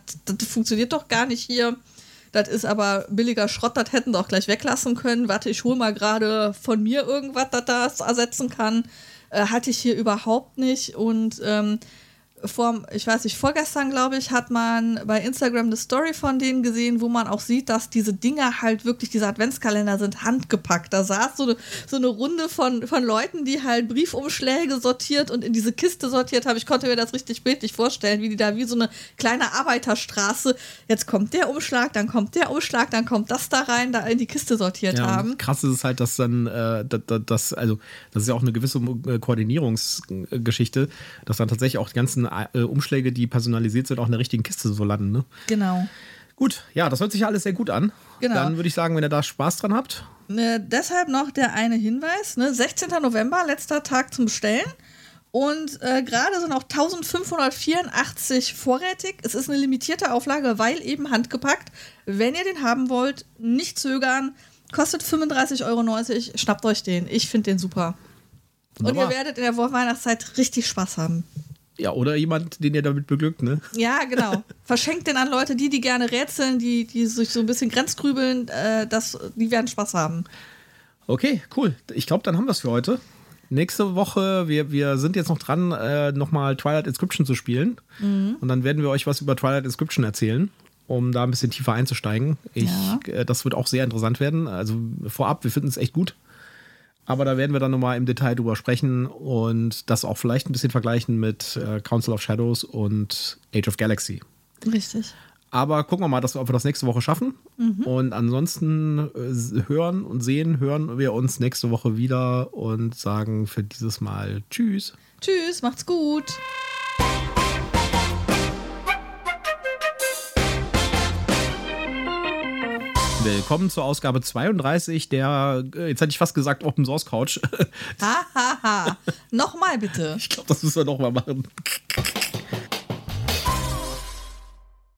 S2: funktioniert doch gar nicht hier. Das ist aber billiger Schrott, das hätten sie auch gleich weglassen können. Warte, ich hole mal gerade von mir irgendwas, das das ersetzen kann. Äh, hatte ich hier überhaupt nicht und ähm, vor, ich weiß nicht, vorgestern, glaube ich, hat man bei Instagram eine Story von denen gesehen, wo man auch sieht, dass diese Dinger halt wirklich, diese Adventskalender sind handgepackt. Da saß so eine, so eine Runde von, von Leuten, die halt Briefumschläge sortiert und in diese Kiste sortiert haben. Ich konnte mir das richtig bildlich vorstellen, wie die da wie so eine kleine Arbeiterstraße, jetzt kommt der Umschlag, dann kommt der Umschlag, dann kommt das da rein, da in die Kiste sortiert ja, haben.
S1: Krass ist es halt, dass dann, äh, das, also, das ist ja auch eine gewisse äh, Koordinierungsgeschichte, dass dann tatsächlich auch die ganzen äh, Umschläge, die personalisiert sind, auch in der richtigen Kiste so landen. Ne?
S2: Genau.
S1: Gut, ja, das hört sich ja alles sehr gut an. Genau. Dann würde ich sagen, wenn ihr da Spaß dran habt.
S2: Ne, deshalb noch der eine Hinweis: ne, 16. November, letzter Tag zum Bestellen. Und äh, gerade sind auch 1584 vorrätig. Es ist eine limitierte Auflage, weil eben handgepackt. Wenn ihr den haben wollt, nicht zögern. Kostet 35,90 Euro. Schnappt euch den. Ich finde den super. Wunderbar. Und ihr werdet in der Weihnachtszeit richtig Spaß haben.
S1: Ja, oder jemand, den ihr damit beglückt, ne?
S2: Ja, genau. Verschenkt den an Leute, die, die gerne rätseln, die, die sich so ein bisschen grenzgrübeln, äh, das, die werden Spaß haben.
S1: Okay, cool. Ich glaube, dann haben wir es für heute. Nächste Woche, wir, wir sind jetzt noch dran, äh, nochmal Twilight Inscription zu spielen. Mhm. Und dann werden wir euch was über Twilight Inscription erzählen, um da ein bisschen tiefer einzusteigen. Ich, ja. äh, das wird auch sehr interessant werden. Also vorab, wir finden es echt gut. Aber da werden wir dann nochmal im Detail drüber sprechen und das auch vielleicht ein bisschen vergleichen mit äh, Council of Shadows und Age of Galaxy.
S2: Richtig.
S1: Aber gucken wir mal, dass wir, ob wir das nächste Woche schaffen. Mhm. Und ansonsten äh, hören und sehen, hören wir uns nächste Woche wieder und sagen für dieses Mal Tschüss.
S2: Tschüss, macht's gut.
S1: Willkommen zur Ausgabe 32 der, äh, jetzt hätte ich fast gesagt, Open Source Couch.
S2: Hahaha. Ha, ha. Nochmal bitte.
S1: Ich glaube, das müssen wir nochmal machen.